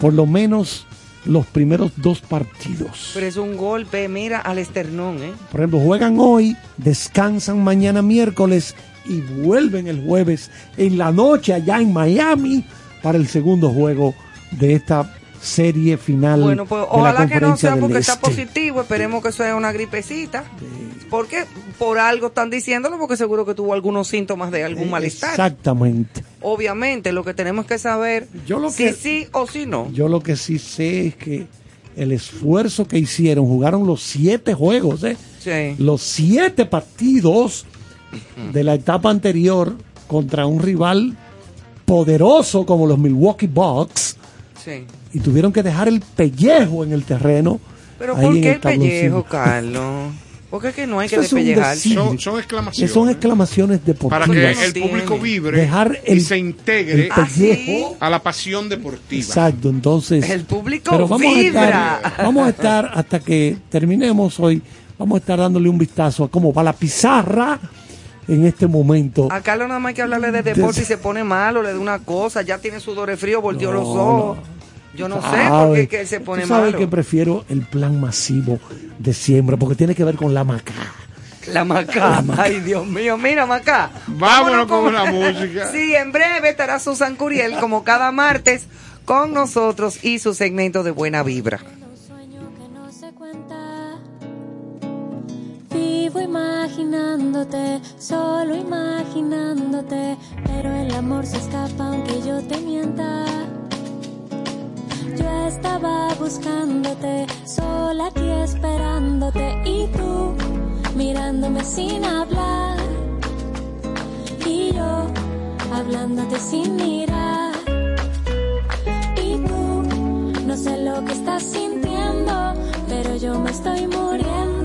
por lo menos los primeros dos partidos. Pero es un golpe, mira, al esternón, ¿eh? Por ejemplo, juegan hoy, descansan mañana miércoles y vuelven el jueves en la noche allá en Miami para el segundo juego de esta serie final. Bueno, pues de la ojalá que no sea porque está Este. positivo, esperemos que sea una gripecita. Porque por algo están diciéndolo, porque seguro que tuvo algunos síntomas de algún malestar. Exactamente. Obviamente, lo que tenemos que saber Yo lo si que- sí o si no. Yo lo que sí sé es que el esfuerzo que hicieron, jugaron los siete juegos, ¿eh? Sí. los siete partidos de la etapa anterior contra un rival poderoso como los Milwaukee Bucks sí. y tuvieron que dejar el pellejo en el terreno. Pero ahí ¿por en qué el tabloncillo. pellejo, Carlos? Porque es que no hay que Eso es un despellejarse. decir. Son, son Que exclamaciones. son exclamaciones deportivas. para que el tiene. público vibre Dejar y el- se integre el ¿Ah, a la pasión deportiva. Exacto, entonces. El público pero vamos vibra. A estar, vamos a estar hasta que terminemos hoy. Vamos a estar dándole un vistazo a cómo va la pizarra en este momento. A Carlos nada más hay que hablarle de deporte De- y se pone malo, le da una cosa, ya tiene sudores fríos, volteó No, los ojos. Yo no sé por qué que él se pone malo. que prefiero el plan masivo de siembra porque tiene que ver con la maca. La Macá. Ay, Dios mío, mira, Macá. Vámonos con la música. Sí, en breve estará Susan Curiel, como cada martes, con nosotros y su segmento de buena vibra. Vivo imaginándote, solo imaginándote, pero el amor se escapa aunque yo te mienta. Yo estaba buscándote, sola aquí esperándote y tú mirándome sin hablar y yo hablándote sin mirar. Y tú no sé lo que estás sintiendo, pero yo me estoy muriendo.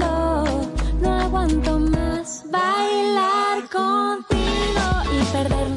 Aguanto más bailar contigo y perdernos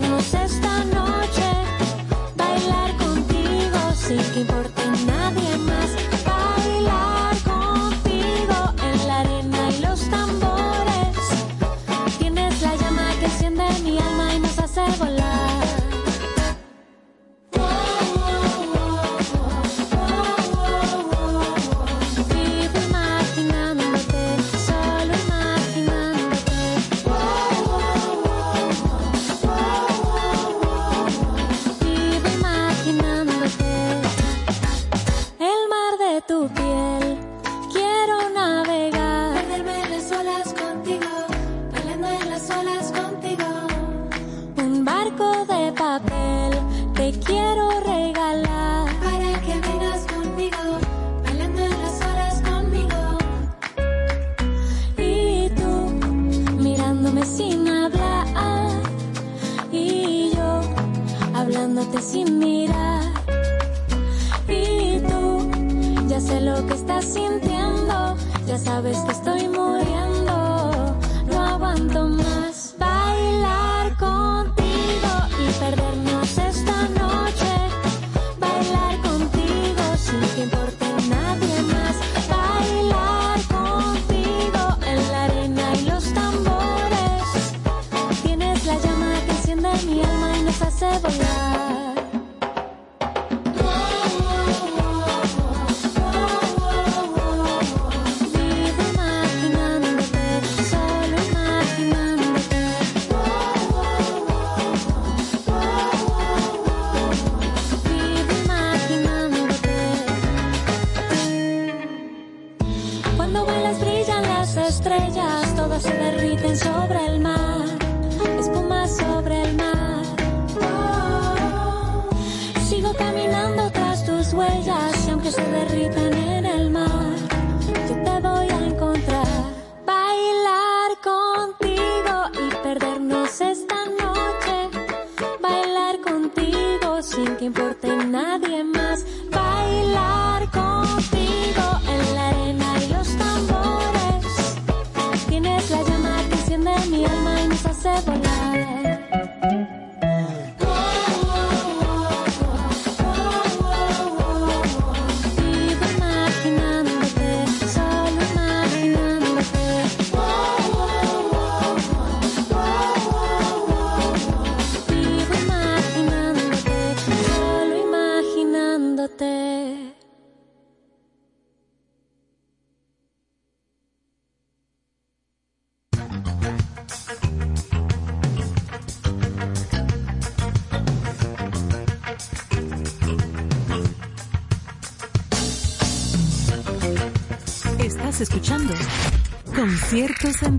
lo que estás sintiendo. Ya sabes que estoy muriendo.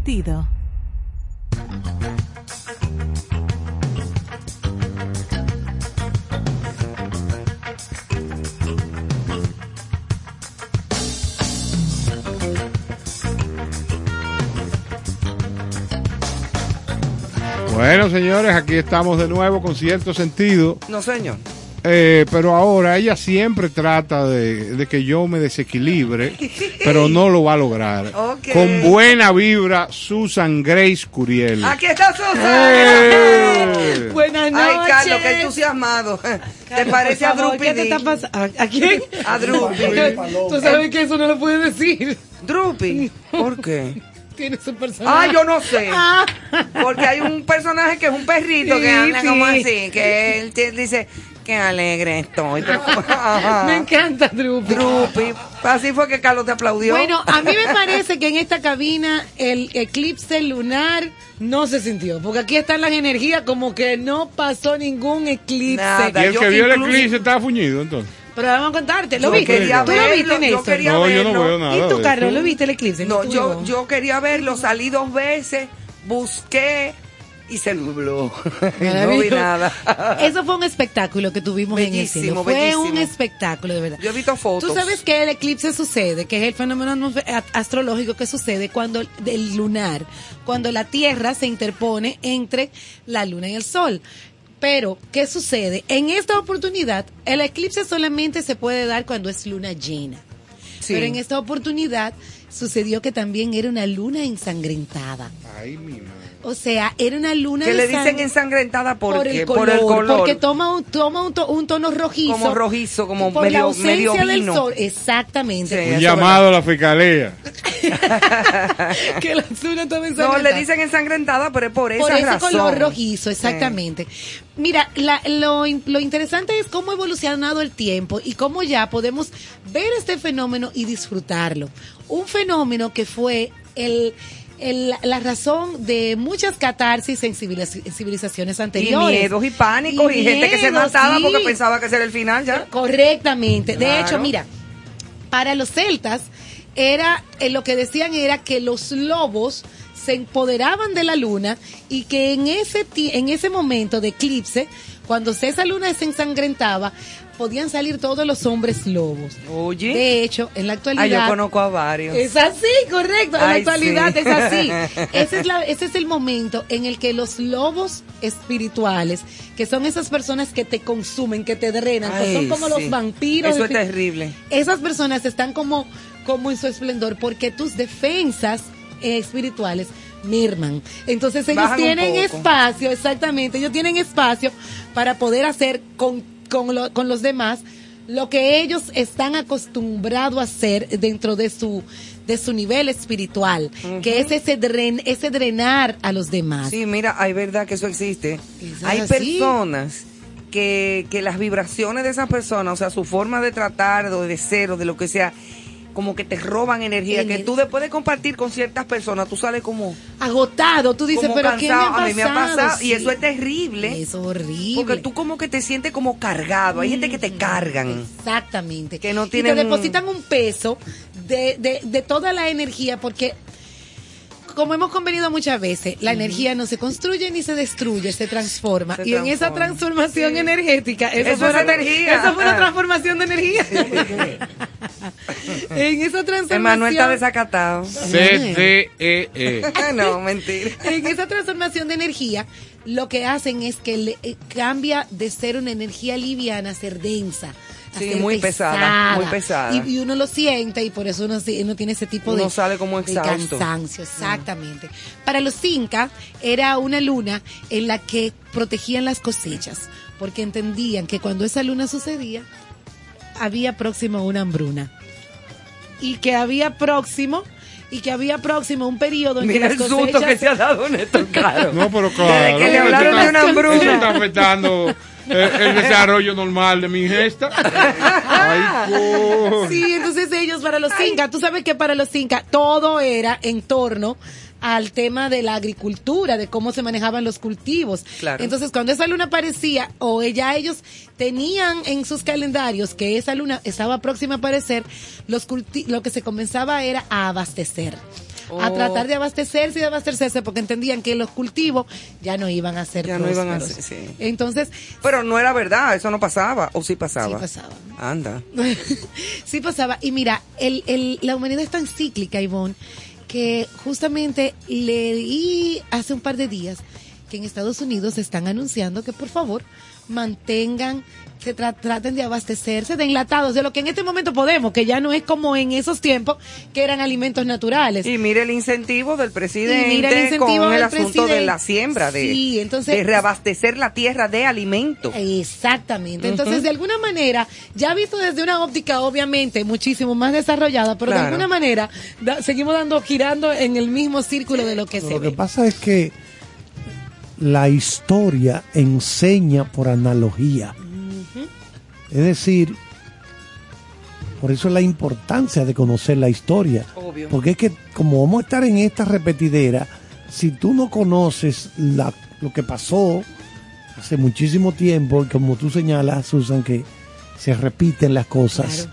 Sentido. Bueno, señores, aquí estamos de nuevo con cierto sentido. No, señor. Eh, pero ahora ella siempre trata de, de que yo me desequilibre, pero no lo va a lograr. Con buena vibra, Susan Grace Curiel. Aquí está Susan. ¡Eh! Buenas noches. Ay, Carlos, qué entusiasmado. ¿Te parece a Drupi? ¿Qué te está pasando? ¿A, quién? A Drupi. Tú sabes que eso no lo puedes decir. Drupi. ¿Por qué? Tiene su personaje. Ah, yo no sé. Porque hay un personaje que es un perrito que Sí, anda como sí. así, que él dice qué alegre estoy. Me encanta, Drupi. Drupi. Así fue que Carlos te aplaudió. Bueno, a mí me parece que en esta cabina el eclipse lunar no se sintió, porque aquí están las energías como que no pasó ningún eclipse. Y el que vio el eclipse estaba fuñido, entonces. Pero vamos a contarte, ¿lo Yo viste? ¿Tú lo viste, yo Néstor? quería No, yo no veo nada ¿Y tú, Carlos, lo viste el eclipse? No, ¿Tú yo, yo quería verlo, salí dos veces, busqué y se nubló. no vi nada. Eso fue un espectáculo que tuvimos en el Bellísimo, cielo. Fue bellísimo. un espectáculo, de verdad. Yo he visto fotos. Tú sabes que el eclipse sucede, que es el fenómeno astrológico que sucede cuando el lunar, cuando la Tierra se interpone entre la Luna y el Sol. Pero, ¿qué sucede? En esta oportunidad, el eclipse solamente se puede dar cuando es luna llena. Sí. Pero en esta oportunidad sucedió que también era una luna ensangrentada. Ay, mi madre. O sea, era una luna Que le dicen ensangrentada por porque, el color, por el color. porque toma un toma un, to- un tono rojizo Como rojizo, como por la medio- ausencia medio del sol exactamente Sí, Un llamado a la fiscalía. que la luna estaba no, ensangrentada. le dicen ensangrentada, pero es por esa por ese razón. color rojizo, exactamente. Mira, la- lo, lo interesante es cómo ha evolucionado el tiempo y cómo ya podemos ver este fenómeno y disfrutarlo. Un fenómeno que fue el, el- la razón de muchas catarsis en civiliz- en civilizaciones Y anteriores. miedos y pánicos y, gente que se mataba sí. porque pensaba que ese era el final ya. Correctamente. De hecho, mira, para los celtas era eh, lo que decían era que los lobos se empoderaban de la luna y que en ese en ese momento de eclipse, cuando esa luna se ensangrentaba, podían salir todos los hombres lobos. Oye. De hecho, en la actualidad Ay, yo conozco a varios. es así, correcto. En la actualidad sí. es así. Ese es, la- ese es el momento en el que los lobos espirituales, que son esas personas que te consumen, que te drenan, que son como sí. los vampiros. Eso es terrible. Esas personas están como, como en su esplendor porque tus defensas espirituales merman. Entonces ellos Bajan tienen espacio, exactamente, ellos tienen espacio para poder hacer con, con, lo- con los demás lo que ellos están acostumbrados a hacer dentro de su de su nivel espiritual, que es ese dren, ese drenar a los demás. Sí, mira, hay verdad que eso existe. Hay así. personas que, que las vibraciones de esas personas, o sea, su forma de tratar, o de ser, o de lo que sea, como que te roban energía, que tú después de compartir con ciertas personas, tú sales como, Agotado, tú dices, pero ¿qué me ha cansado. pasado? A mí me ha pasado, y eso es terrible. Es horrible. Porque tú como que te sientes como cargado. Hay gente que te cargan. Exactamente. Que no Y tienen te un- depositan un peso de, de, de toda la energía, porque como hemos convenido muchas veces, la energía no se construye ni se destruye, se transforma. Se y en esa transforma. transformación energética, eso, Eso fue es una, energía. eso fue una transformación de energía. en esa transformación. Emanuel está desacatado. C-D-E-E. no, mentira. en esa transformación de energía, lo que hacen es que le, eh, cambia de ser una energía liviana a ser densa. A Sí, ser muy pesada, muy pesada. Y, y uno lo siente y por eso uno, uno tiene ese tipo Uno de, sale como de cansancio. Exactamente. Para los incas era una luna en la que protegían las cosechas, porque entendían que cuando esa luna sucedía, había próximo una hambruna. Y que había próximo, y que había próximo un periodo en Mira que el las susto cosechas- que se ha dado Néstor Caro. No, pero claro. Desde que le hablaron de una Eso hambruna. está afectando el desarrollo normal de mi gesta. Ay, Sí, entonces ellos para los incas, tú sabes que para los incas todo era en torno al tema de la agricultura, de cómo se manejaban los cultivos. Claro. Entonces, cuando esa luna aparecía, o ya ellos tenían en sus calendarios que esa luna estaba próxima a aparecer, los culti- lo que se comenzaba era a abastecer. A Oh. tratar de abastecerse y de abastecerse porque entendían que los cultivos ya no iban a ser Ya no iban a ser, sí. Entonces, Pero no era verdad, eso no pasaba. ¿O sí pasaba? Sí pasaba. Anda. sí pasaba. Y mira, el, el- la humanidad es tan cíclica, Ivonne, que justamente leí hace un par de días que en Estados Unidos están anunciando que por favor mantengan, se tra- traten de abastecerse de enlatados, de lo que en este momento podemos, que ya no es como en esos tiempos que eran alimentos naturales. Y mire el incentivo del presidente Y mira el incentivo con el asunto de la siembra, de, Sí, entonces- de reabastecer la tierra de alimentos. Exactamente. Entonces, de alguna manera, ya visto desde una óptica, obviamente, muchísimo más desarrollada, pero de alguna manera da- seguimos dando, girando en el mismo círculo de lo que se Lo que ve. pasa es que la historia enseña por analogía. Es decir, por eso es la importancia de conocer la historia. Obvio. Porque es que como vamos a estar en esta repetidera, si tú no conoces la- lo que pasó hace muchísimo tiempo, y como tú señalas, Susan, que se repiten las cosas,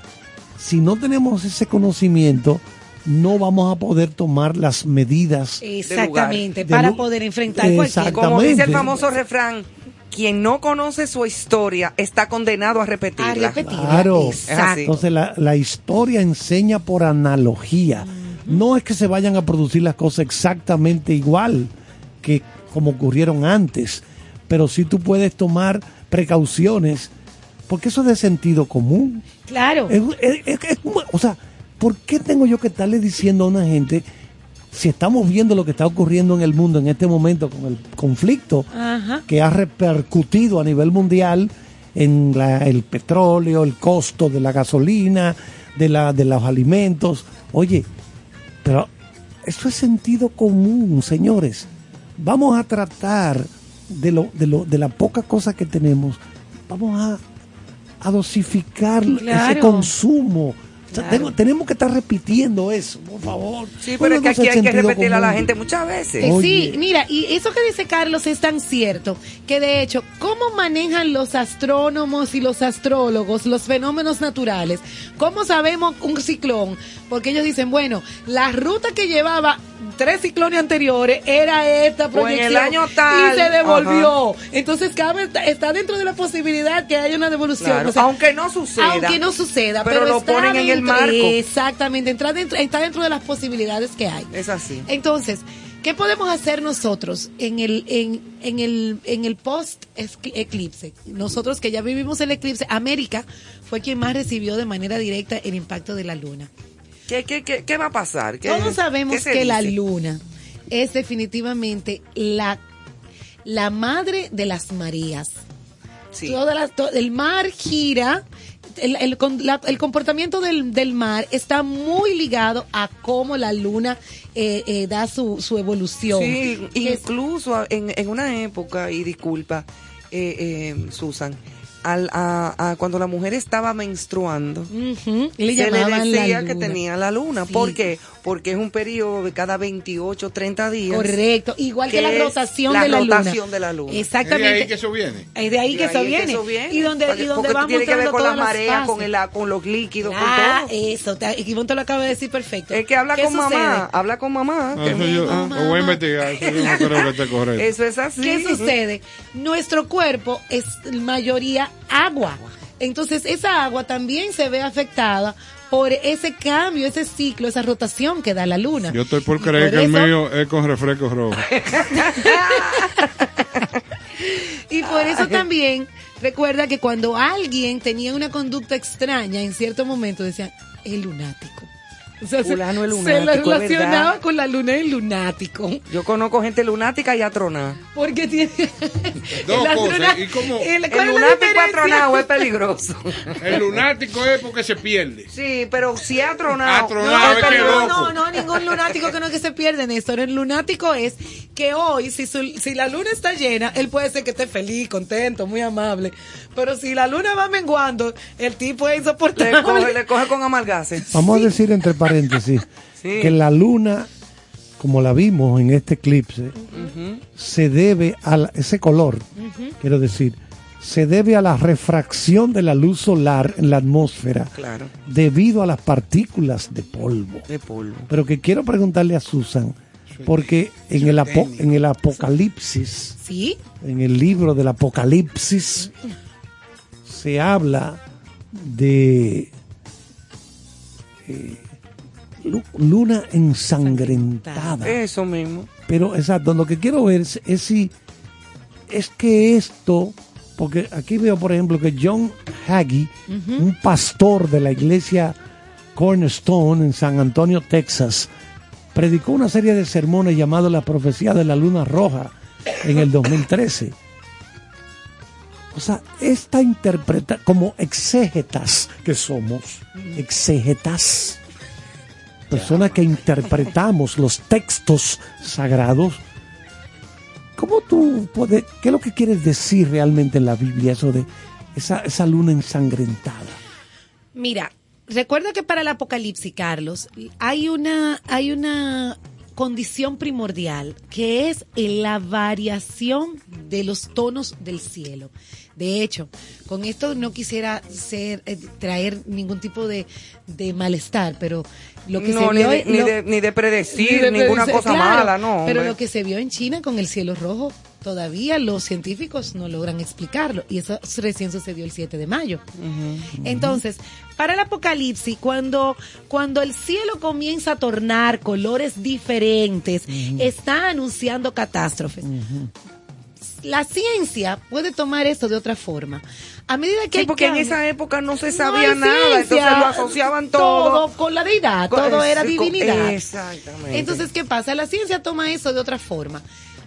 si no tenemos ese conocimiento, no vamos a poder tomar las medidas. Exactamente, De para poder enfrentar cualquier Como dice el famoso refrán, quien no conoce su historia está condenado a repetirla. Claro. Es así. Entonces la, la historia enseña por analogía. No es que se vayan a producir las cosas exactamente igual que como ocurrieron antes, pero sí tú puedes tomar precauciones, porque eso es de sentido común. Claro. Es- es- es- es como- o sea, ¿por qué tengo yo que estarle diciendo a una gente, si estamos viendo lo que está ocurriendo en el mundo en este momento con el conflicto, Ajá. que ha repercutido a nivel mundial en la- el petróleo, el costo de la gasolina, de, la, de los alimentos. Oye, pero esto es sentido común, señores. Vamos a tratar de, lo, de, lo, de la poca cosa que tenemos, vamos a, a dosificar ese consumo. Tengo- tenemos que estar repitiendo eso, por favor. Sí, pero es que aquí hay que repetirle a la gente muchas veces. Eh, Sí, mira, y eso que dice Carlos es tan cierto, que de hecho, ¿cómo manejan los astrónomos y los astrólogos los fenómenos naturales? ¿Cómo sabemos un ciclón? Porque ellos dicen, bueno, la ruta que llevaba tres ciclones anteriores era esta proyección año tal, y se devolvió. Entonces cabe, está dentro de la posibilidad que haya una devolución. Claro, O sea, aunque no suceda. Aunque no suceda, Pero pero, lo está ponen en el marco. Exactamente, entra dentro, está dentro de las posibilidades que hay. Es así. Entonces, ¿qué podemos hacer nosotros en el, en, en el, en el post-eclipse? Nosotros que ya vivimos el eclipse, América fue quien más recibió de manera directa el impacto de la luna. ¿Qué, qué, qué, qué va a pasar? ¿Qué- Todos sabemos que la luna es definitivamente la, la madre de las Marías. Sí. Todas las- to- el mar gira, el, el la- el comportamiento del, del mar está muy ligado a cómo la luna eh, eh, da su, su evolución. Sí, incluso en, en una época, y disculpa, eh, eh, Susan, al, a, a cuando la mujer estaba menstruando, le se le la decía que tenía la luna. Sí. ¿Por qué? Porque es un periodo de cada 28, 30 días. Correcto, igual que, la rotación la de la luna. rotación de la luna. Exactamente. Es de ahí que eso viene. Es de ahí que De eso ahí viene. eso viene. Y donde, Porque- y donde porque tiene que ver mostrando con las mareas, con, el, con los líquidos, Ah, con todo. eso, te- Ivonne te lo acaba de decir perfecto. Es que habla ¿Qué con mamá, habla con mamá. No, que- eso yo lo voy a investigar. Eso yo no creo que esté correcto. Eso es así. ¿Qué sucede? Nuestro cuerpo es mayoría agua. Entonces esa agua también se ve afectada por ese cambio, ese ciclo, esa rotación que da la luna. Yo estoy por creer por que el mío es con refresco rojo. Y por eso también recuerda que cuando alguien tenía una conducta extraña, en cierto momento decían, es lunático. O sea, se- Fulano es se, lunático, relacionaba verdad. con la luna el lunático. Yo conozco gente lunática y atronada. Porque tiene... Dos cosas. ¿Y cómo? el- El ¿cuál es la lunático atronado es peligroso. El lunático es porque se pierde. Sí, pero si atronado. Atronado, No, es que no, loco. no, no, ningún lunático que no es que se pierde, Néstor. El lunático es que hoy, si, su- si la luna está llena, él puede ser que esté feliz, contento, muy amable. Pero si la luna va menguando, el tipo es Le insoportable. coge, le coge con amalgaces. Vamos a decir entre paréntesis Sí. que la luna, como la vimos en este eclipse, se debe a la- ese color, quiero decir, se debe a la refracción de la luz solar en la atmósfera Claro, debido a las partículas de polvo. de polvo. Pero que quiero preguntarle a Susan, porque en el, apo- en el Apocalipsis, Sí, en el libro del Apocalipsis, se habla de eh, luna ensangrentada. Eso mismo. Pero exacto, lo que quiero ver es, es si es que esto, porque aquí veo por ejemplo que John Hagee, un pastor de la iglesia Cornerstone en San Antonio, Texas, predicó una serie de sermones llamados La profecía de la luna roja en el 2013. O sea, esta interpreta como exégetas que somos, exégetas, personas que interpretamos los textos sagrados. ¿Cómo tú puedes, qué es lo que quieres decir realmente en la Biblia eso de esa, esa luna ensangrentada. Mira, recuerda que para el apocalipsis, Carlos, hay una, hay una condición primordial que es la variación de los tonos del cielo. De hecho, con esto no quisiera ser, eh, traer ningún tipo de, de malestar, pero lo que No, se ni vio de, ni, de, ni de predecir ni de ninguna predecir, cosa claro, mala, no. Pero hombre. lo que se vio en China con el cielo rojo, todavía los científicos no logran explicarlo. Y eso recién sucedió el 7 de mayo. Entonces, para el apocalipsis, cuando, cuando el cielo comienza a tornar colores diferentes, está anunciando catástrofes. La ciencia puede tomar esto de otra forma. A medida que Sí, hay porque en esa época no se sabía nada, ciencia, entonces lo asociaban todo. con la deidad, Con- todo era con- divinidad. Exactamente. Entonces, ¿qué pasa? La ciencia toma eso de otra forma.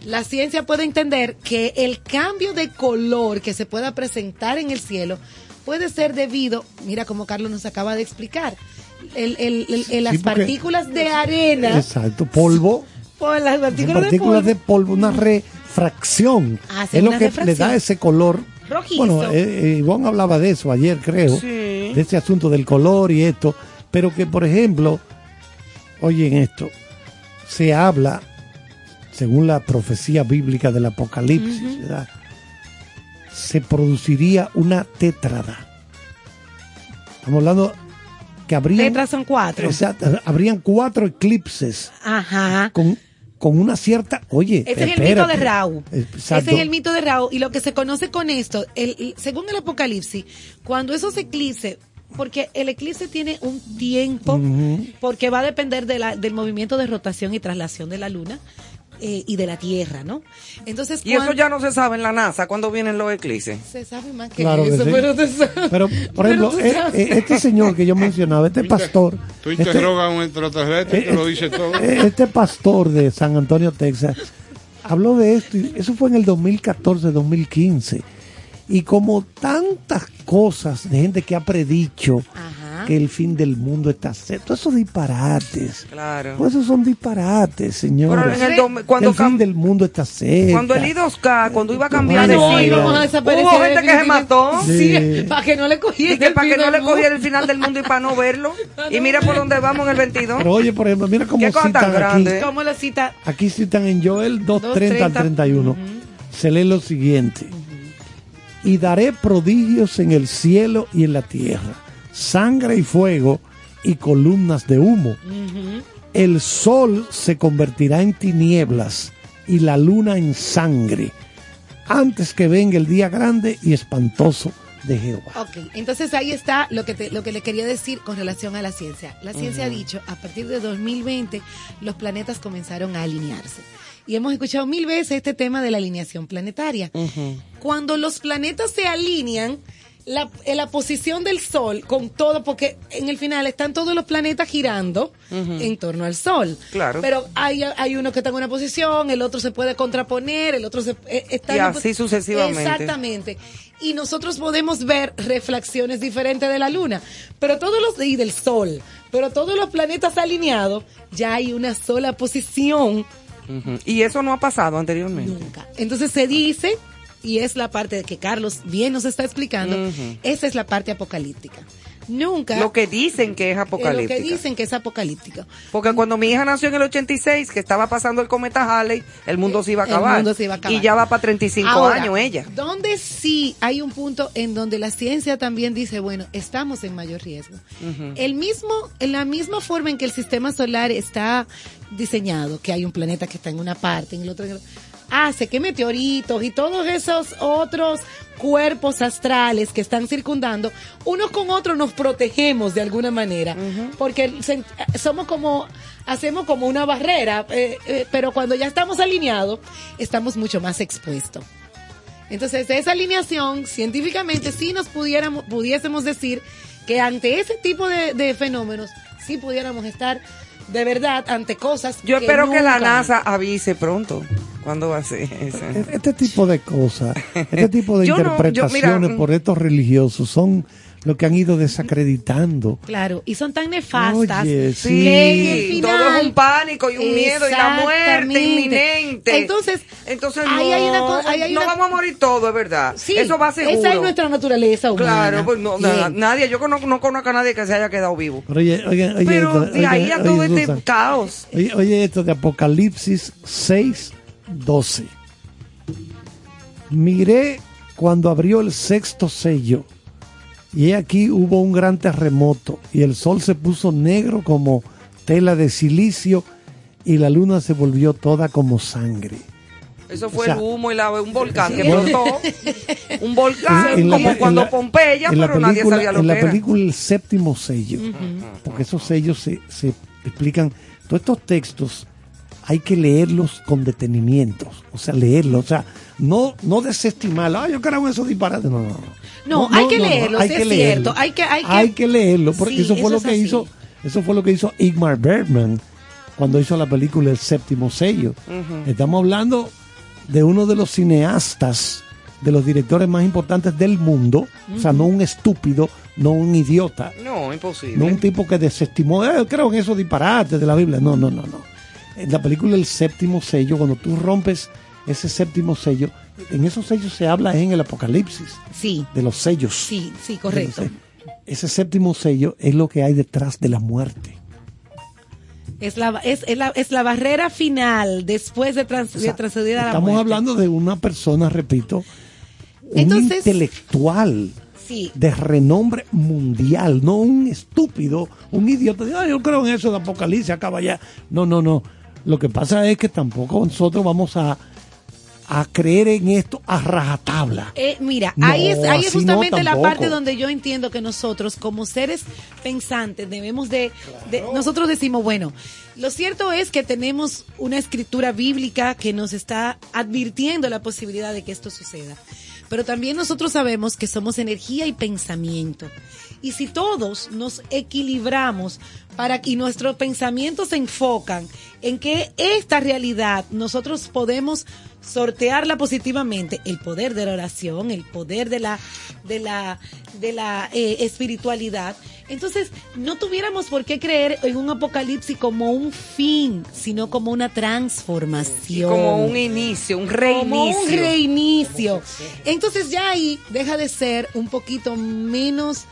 La ciencia puede entender que el cambio de color que se pueda presentar en el cielo puede ser debido, mira como Carlos nos acaba de explicar, el- el- el- el- las porque- partículas de arena, Exacto, polvo, por las partículas, partículas de de polvo, una refracción. Hacen es lo que le da ese color. Rojizo. Bueno, eh, eh, Ivonne hablaba de eso ayer, creo, Sí. de ese asunto del color y esto, pero que, por ejemplo, oyen esto, se habla, según la política bíblica del Apocalipsis, ¿verdad? se produciría una tétrada. Estamos hablando que habrían, Tetras son cuatro. Exacto, habrían cuatro eclipses Ajá. con, con una cierta, oye, Ese es el espérate. mito de Raúl. Exacto. Ese es el mito de Raúl. Y lo que se conoce con esto, el, el- según el Apocalipsis, cuando esos eclipses, porque el eclipse tiene un tiempo, porque va a depender de la- del movimiento de rotación y traslación de la luna eh, y de la Tierra, ¿no? Entonces, Y eso ya no se sabe en la NASA cuando vienen los eclipses. se sabe más que Claro que eso, sí. pero te sabes- Pero, por ejemplo, tú eh, sabes. eh, este señor que yo mencionaba, este pastor, Tú este, interrogas a un extraterrestre y te lo dice todo. eh, este pastor de San Antonio, Texas, habló de esto, y eso fue en el 2014-2015. Y como tantas cosas de gente que ha predicho Ajá. Que el fin del mundo está cerca, todos esos disparates. Claro. Pues esos son disparates, señores. Pero en el cuando el fin del mundo está cerca. Cuando el I2K, cuando iba a cambiar de no, siglo, íbamos a desaparecer hubo gente que se mató. Sí. para que no le cogiera para que no le cogiera el final del mundo y para no verlo. Y mira por dónde vamos en el 22. Pero oye, por ejemplo, mira cómo Qué cosa tan citan aquí. grande. ¿Cómo lo cita? Aquí citan en Joel 2.30 al 31. Se lee lo siguiente. Y daré prodigios en el cielo y en la tierra, sangre y fuego y columnas de humo. El sol se convertirá en tinieblas y la luna en sangre, antes que venga el día grande y espantoso de Jehová. Ok, entonces ahí está lo que, te- lo que le quería decir con relación a la ciencia. La ciencia ha dicho, a partir de 2020, los planetas comenzaron a alinearse. Y hemos escuchado mil veces este tema de la alineación planetaria. Cuando los planetas se alinean, la, en la posición del Sol con todo, porque en el final están todos los planetas girando en torno al Sol. Claro. Pero hay, hay uno que está en una posición, el otro se puede contraponer, el otro se, eh, está Y en así sucesivamente. Exactamente. Y nosotros podemos ver reflexiones diferentes de la luna, pero todos los y del sol, pero todos los planetas alineados, ya hay una sola posición. Y eso no ha pasado anteriormente. nunca. Entonces se dice, y es la parte que Carlos bien nos está explicando, esa es la parte apocalíptica. Nunca Lo que dicen que es es lo apocalíptica. que dicen que es apocalíptica. Porque cuando mi hija nació en el 86, que estaba pasando el cometa Halley, el mundo se iba a El acabar. mundo se iba a acabar. Y ya va para 35 Ahora, años ella. Donde sí hay un punto en donde la ciencia también dice, bueno, estamos en mayor riesgo. El mismo, en la misma forma en que el sistema solar está diseñado, que hay un planeta que está en una parte, en el otro, en el- hace que meteoritos y todos esos otros cuerpos astrales que están circundando, unos con otros nos protegemos de alguna manera, porque somos como, hacemos como una barrera, eh, eh, pero cuando ya estamos alineados, estamos mucho más expuestos. Entonces, esa alineación, científicamente, sí nos pudiéramos, pudiésemos decir que ante ese tipo de, de fenómenos, sí pudiéramos estar de verdad ante cosas. Yo espero que la NASA avise pronto. ¿Cuándo va a ser eso? Este tipo de cosas, este tipo de Yo no, yo, interpretaciones mira, por estos religiosos son lo que han ido desacreditando. Claro, y son tan nefastas Oye, que sí. en el Sí, final- todo es un pánico y un miedo y la muerte inminente. Entonces, Entonces ahí no, hay una co- ahí hay no una- vamos a morir todos, es verdad. Sí, Eso va seguro. Esa es nuestra naturaleza humana. Claro, pues no, na- nadie, yo conozco- no conozco a nadie que se haya quedado vivo. Pero oye, oye, oye, Pero esto, de ahí oye, a todo oye, este Susan, caos. Oye, oye esto de Apocalipsis 6, 12. Miré cuando abrió el sexto sello, y aquí hubo un gran terremoto, y el sol se puso negro como tela de silicio, y la luna se volvió toda como sangre. Eso fue O sea, el humo y la, un volcán que explotó. un volcán, En la como cuando en la- Pompeya, en la pero nadie sabía lo En que la era. película El séptimo sello, porque esos sellos se, se explican, todos estos textos hay que leerlos con detenimiento, o sea, leerlos, o sea, no, no desestimarlos, ah, yo creo en esos disparates, no, no, no. No, hay que leerlos, es cierto, hay que- hay que- leerlo, porque Sí, eso fue eso lo es que así. hizo, eso fue lo que hizo Igmar Bergman cuando hizo la película El séptimo sello. Estamos hablando de uno de los cineastas, de los directores más importantes del mundo, o sea, no un estúpido, no un idiota, No, imposible. no un tipo que desestimó, "Eh, creo en esos disparates de la Biblia, no, no, no, no. En la película El séptimo sello, cuando tú rompes ese séptimo sello, en esos sellos se habla en el Apocalipsis, Sí, de los sellos. sí, sí, correcto. Ese séptimo sello es lo que hay detrás de la muerte. Es la, es, es la, es la barrera final después de, trans, O sea, de transceder a la Estamos muerte. hablando de una persona, repito, un Entonces- intelectual Sí. de renombre mundial, no un estúpido, un idiota. de, "Ay, yo creo en eso de Apocalipsis, acaba ya. No, no, no. Lo que pasa es que tampoco nosotros vamos a, a creer en esto a rajatabla. Eh, mira, No, ahí es, ahí es no justamente la parte donde yo entiendo que nosotros, como seres pensantes, debemos de, de- nosotros decimos, bueno, lo cierto es que tenemos una escritura bíblica que nos está advirtiendo la posibilidad de que esto suceda. Pero también nosotros sabemos que somos energía y pensamiento. Y si todos nos equilibramos para que nuestros pensamientos se enfocan en que esta realidad nosotros podemos sortearla positivamente, el poder de la oración, el poder de la de la de la eh, espiritualidad, entonces no tuviéramos por qué creer en un apocalipsis como un fin, sino como una transformación. Como un inicio, un Como reinicio. un reinicio. Entonces ya ahí deja de ser un poquito menos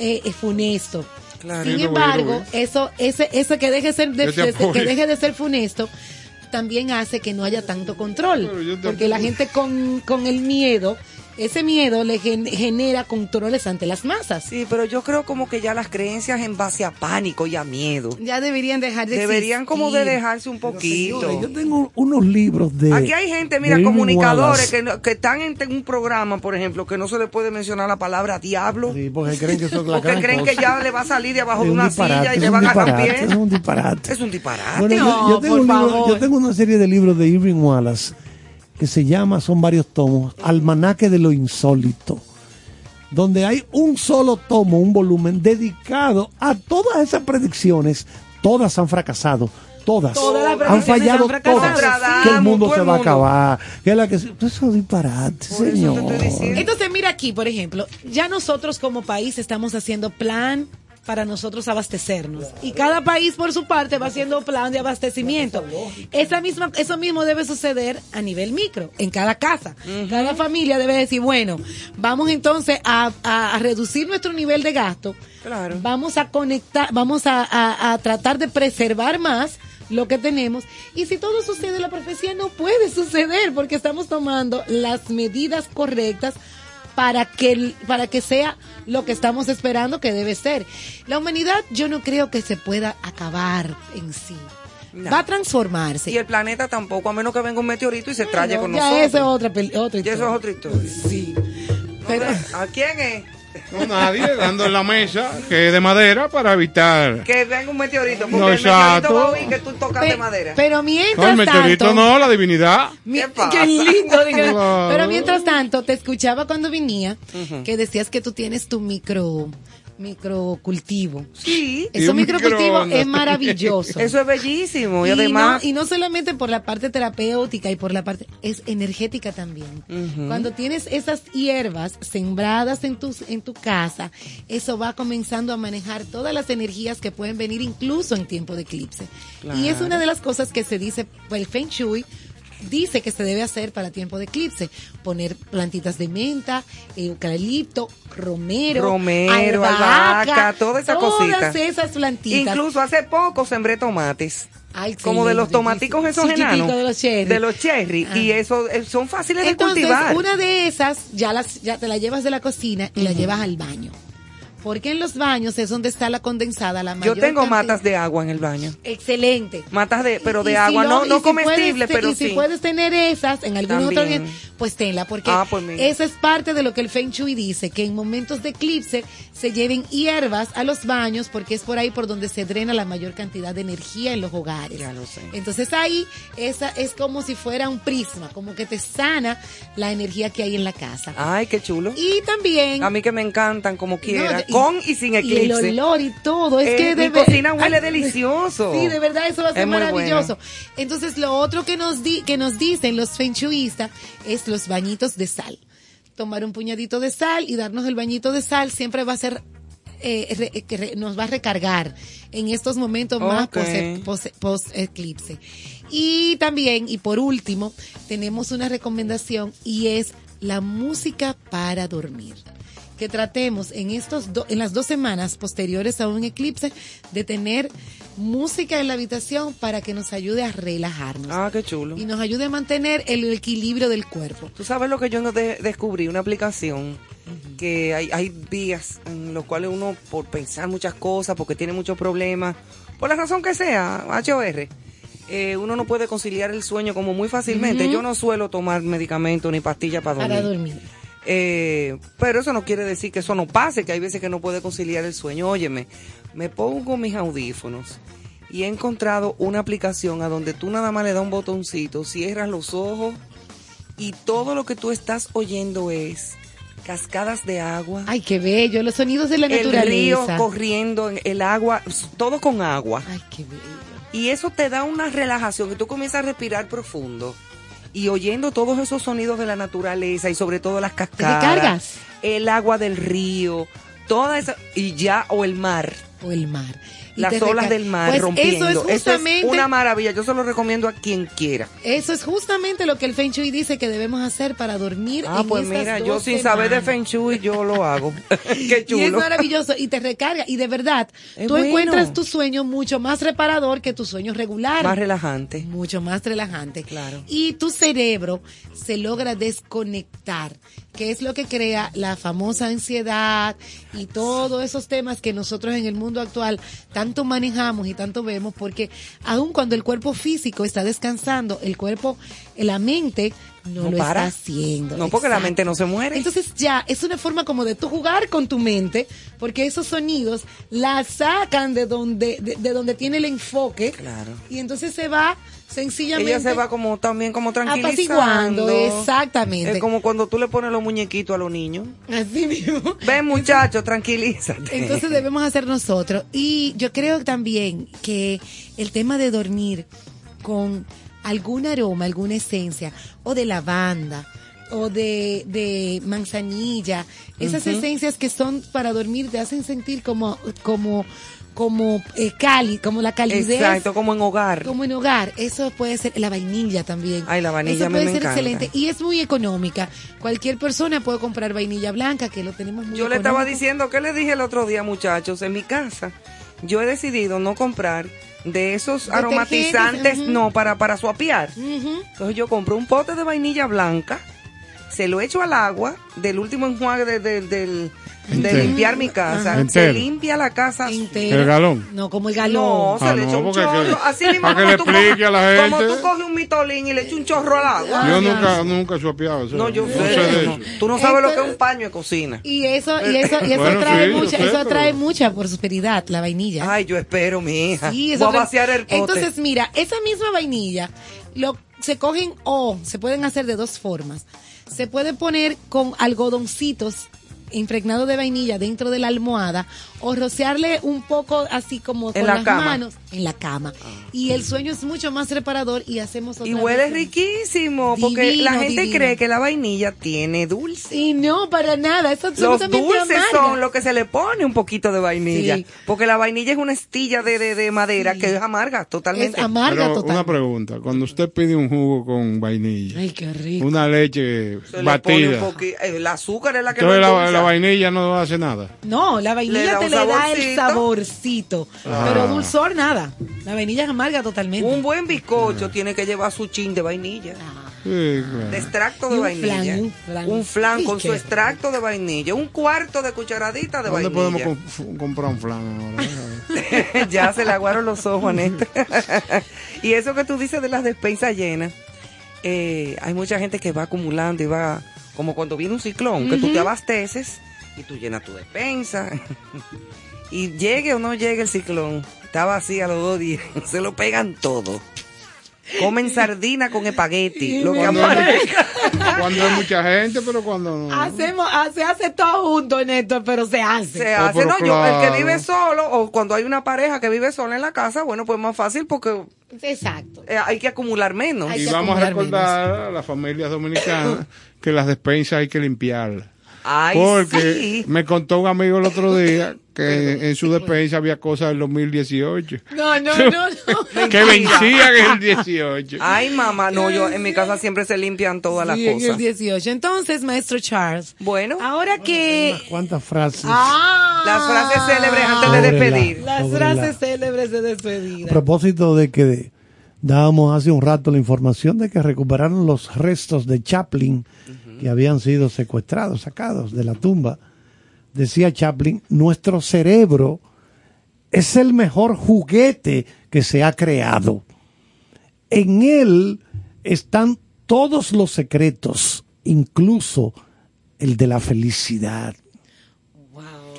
eh, funesto. Claro. Sin embargo, eso, ese, eso que deje de ser de- de- que deje de ser funesto también hace que no haya tanto control. Porque la gente con, con el miedo, ese miedo le gen- genera controles ante las masas. Sí, pero yo creo como que ya las creencias en base a pánico y a miedo Ya deberían dejar de deberían como de dejarse un poquito. Señores, yo tengo unos libros de. Aquí hay gente, mira, comunicadores que, no- que están en, un programa, por ejemplo, que no se le puede mencionar la palabra diablo. Sí, porque creen que eso es la Porque gran creen que ya le va a salir de abajo Es de un una silla y es le un van a cambiar. Es un disparate. Es un disparate. Bueno, yo- No, yo, tengo por un libro- favor. yo tengo una serie de libros de Irving Wallace que se llama, son varios tomos, Almanaque de lo Insólito, donde hay un solo tomo, un volumen dedicado a todas esas predicciones, todas han fracasado. Todas, Todas las han predicciones fallado han todas. Que el mundo se el va a acabar. Que es la que se- Eso es disparate, eso señor. Entonces, mira aquí, por ejemplo, ya nosotros como país estamos haciendo plan para nosotros abastecernos. Y cada país por su parte va haciendo plan de abastecimiento. Esa misma, eso mismo debe suceder a nivel micro, en cada casa. Cada familia debe decir, bueno, vamos entonces a, a- a reducir nuestro nivel de gasto. Claro. Vamos a conectar, vamos a tratar de preservar más lo que tenemos. Y si todo sucede, la profecía no puede suceder porque estamos tomando las medidas correctas para que, para que sea lo que estamos esperando que debe ser. La humanidad yo no creo que se pueda acabar en sí. No. Va a transformarse. Y el planeta tampoco, a menos que venga un meteorito y se traye Bueno, con ya nosotros. eso es otra, otra Ya eso es otra historia. Sí. No, Pero- ¿A quién es? No, nadie dando en la mesa, que es de madera, para evitar. Que venga un meteorito, porque No, el meteorito exacto. va a oír que tú tocas de madera. Pero No, mientras el meteorito tanto, no, la divinidad. Mi- ¿Qué pasa? Qué lindo. Claro. Pero mientras tanto, te escuchaba cuando venía que decías que tú tienes tu micro microcultivo. Sí. Microcultivos microondas. es maravilloso. Eso es bellísimo. Y, y, además, no, y no solamente por la parte terapéutica y por la parte, es energética también. Cuando tienes esas hierbas sembradas en tu, en tu casa, eso va comenzando a manejar todas las energías que pueden venir incluso en tiempo de eclipse. Y es una de las cosas que se dice, pues, el Feng Shui dice que se debe hacer para tiempo de eclipse. Poner plantitas de menta, eucalipto, romero, Romero, albahaca, toda esa todas esas plantitas. incluso hace poco sembré tomates. Ay, Como de los tomaticos esos enanos. de los cherry. De los cherry. Ah. Y eso eh, son fáciles de cultivar. una de esas ya las ya te la llevas de la cocina y la llevas al baño. Porque en los baños es donde está la condensada, la Yo mayor tengo cantidad- matas de agua en el baño. Excelente. Matas de, pero de Y agua, no, no si comestible, puedes pero y sí. si puedes tener esas en algún otro pues tenla, porque Ah, pues eso es parte de lo que el Feng Shui dice, que en momentos de eclipse se lleven hierbas a los baños, porque es por ahí por donde se drena la mayor cantidad de energía en los hogares. Ya lo sé. Entonces ahí esa es como si fuera un prisma, como que te sana la energía que hay en la casa. Ay, qué chulo. Y también A mí que me encantan como quiera, con y sin eclipse. Y el olor y todo. Es Eh, que mi de ver- cocina huele Ay, delicioso. Sí, de verdad, eso va a ser Es maravilloso. bueno. Entonces, lo otro que nos, di, que nos dicen los feng shuistas es los bañitos de sal. Tomar un puñadito de sal y darnos el bañito de sal siempre va a ser eh, re- que re- nos va a recargar en estos momentos más post- post- post-eclipse. Y también, y por último, tenemos una recomendación y es la música para dormir. Que tratemos en estos do- en las dos semanas posteriores a un eclipse de tener música en la habitación para que nos ayude a relajarnos Ah, qué chulo. y nos ayude a mantener el equilibrio del cuerpo. Tú sabes lo que yo no de- descubrí, una aplicación que hay, hay días en los cuales uno, por pensar muchas cosas, porque tiene muchos problemas, por la razón que sea, HOR, eh, uno no puede conciliar el sueño como muy fácilmente. Yo no suelo tomar medicamentos ni pastillas para dormir. Para dormir. Eh, pero eso no quiere decir que eso no pase, que hay veces que no puede conciliar el sueño. Óyeme, me pongo mis audífonos y he encontrado una aplicación a donde tú nada más le das un botoncito, cierras los ojos y todo lo que tú estás oyendo es cascadas de agua. Ay, qué bello, los sonidos de la el río naturaleza. corriendo, el agua, todo con agua. Ay, qué bello. Y eso te da una relajación, que tú comienzas a respirar profundo. Y oyendo todos esos sonidos de la naturaleza y sobre todo las cascadas. recargas? El agua del río, toda esa, y ya, o el mar. O el mar. Las olas del mar Pues rompiendo. Eso es justamente una maravilla. Yo se lo recomiendo a quien quiera. Eso es justamente lo que el Feng Shui dice que debemos hacer para dormir. Ah, en pues estas mira, dos yo sin saber de. Feng Shui, yo lo hago. Qué chulo. Y es maravilloso y te recarga. Y de verdad, Es tú bueno. encuentras tu sueño mucho más reparador que tu sueño regular. Más relajante. Mucho más relajante. Claro. Y tu cerebro se logra desconectar, que es lo que crea la famosa ansiedad y todos esos temas que nosotros en el mundo actual manejamos y tanto vemos, porque aun cuando el cuerpo físico está descansando, el cuerpo, la mente no, No lo para. está haciendo. No, porque la mente no se muere. Entonces ya es una forma como de tú jugar con tu mente, porque esos sonidos la sacan de donde, de, de donde tiene el enfoque. Claro. Y entonces se va sencillamente. Ella se va como también como tranquilizando. Apaciguando, exactamente. Es como cuando tú le pones los muñequitos a los niños. Así mismo. Ven muchachos, tranquilízate. Entonces debemos hacer nosotros. Y yo creo también que el tema de dormir con algún aroma, alguna esencia, o de lavanda, o de, de manzanilla, esas esencias que son para dormir te hacen sentir como, como, como eh, cali, como la calidez. Exacto, como en hogar. Como en hogar, eso puede ser la vainilla también. Ay, la vainilla Eso puede me ser encanta. excelente y es muy económica. Cualquier persona puede comprar vainilla blanca, que lo tenemos muy Yo le estaba diciendo, ¿qué le dije el otro día, muchachos? En mi casa, yo he decidido no comprar de esos aromatizantes, no, para, para suapiar. Entonces yo compro un pote de vainilla blanca, se lo echo al agua del último enjuague de, de- del, de limpiar mi casa. Ajá. Se Entero. limpia la casa. ¿El galón? No, como el galón. No, se Ah, le no, echa un porque chorro. que- Así mismo para que como le tú explique coges- a la Como gente. tú coges un mitolín y le echas un chorro al agua. Yo nunca, nunca he eso. No, yo sé. sé de eso. Tú no sabes lo que es un paño de cocina. Y eso, y eso, y eso Bueno, trae sí, yo mucha, sé, eso pero- trae mucha prosperidad, la vainilla. Ay, yo espero, mi hija. Sí, eso Voy a trae- vaciar el pote. Entonces, mira, esa misma vainilla lo se cogen o se pueden hacer de dos formas. Se puede poner con algodoncitos impregnado de vainilla dentro de la almohada o rociarle un poco así como con la las cama. manos en la cama. Y el sueño es mucho más reparador y hacemos otra Y huele vez- riquísimo, porque Divino, la gente divino. cree que la vainilla tiene dulce. Y no, para nada, es Los absolutamente dulces amarga. son lo que se le pone un poquito de vainilla. Sí. Porque la vainilla es una estilla de, de, de madera que es amarga, totalmente. Es amarga Pero total. una pregunta, cuando usted pide un jugo con vainilla, Ay, qué rico. una leche Se le pone un batida, poqui- eh, El azúcar es la que entonces lo la, vainilla no hace nada. No, la Le vainilla da te le da el saborcito. saborcito, Ah. pero dulzor nada. La vainilla es amarga totalmente. Un buen bizcocho tiene que llevar su chin de vainilla. Sí, claro. De extracto de un vainilla. flan, un flan. Un flan Ay, con su extracto de vainilla. Un cuarto de cucharadita de ¿Dónde podemos vainilla. com- comprar un flan ahora? ya se le aguaron los ojos, Néstor. y eso que tú dices de las despensas llenas, eh, hay mucha gente que va acumulando y va, como cuando viene un ciclón, que tú te abasteces y tú llenas tu despensa. y llegue o no llegue el ciclón, está vacía los dos días, se lo pegan todo. Comen sardina con espagueti, lo que aparezca. cuando hay mucha gente, pero cuando no. Hacemos, ah, se hace todo junto, Néstor, pero se hace. Se Oh, hace, no, yo, el que vive solo, o cuando hay una pareja que vive sola en la casa, bueno, pues más fácil porque Exacto. eh, hay que acumular menos. Hay Y vamos a recordar a las familias dominicanas que las despensas hay que limpiarlas. Ay, Porque sí. me contó un amigo el otro día que en su despensa había cosas del 2018 No, no, no, no. que vencían en el 18. Ay, mamá, no, yo en mi casa siempre se limpian todas las Sí, en el cosas. 18. Entonces, maestro Charles, Bueno, ahora que... ¿Cuántas frases? Ah, las frases célebres antes de la- despedir. Las frases la- célebres de A despedida. propósito de que dábamos hace un rato la información de que recuperaron los restos de Chaplin que habían sido secuestrados, sacados de la tumba. Decía Chaplin, nuestro cerebro es el mejor juguete que se ha creado. En él están todos los secretos, incluso el de la felicidad.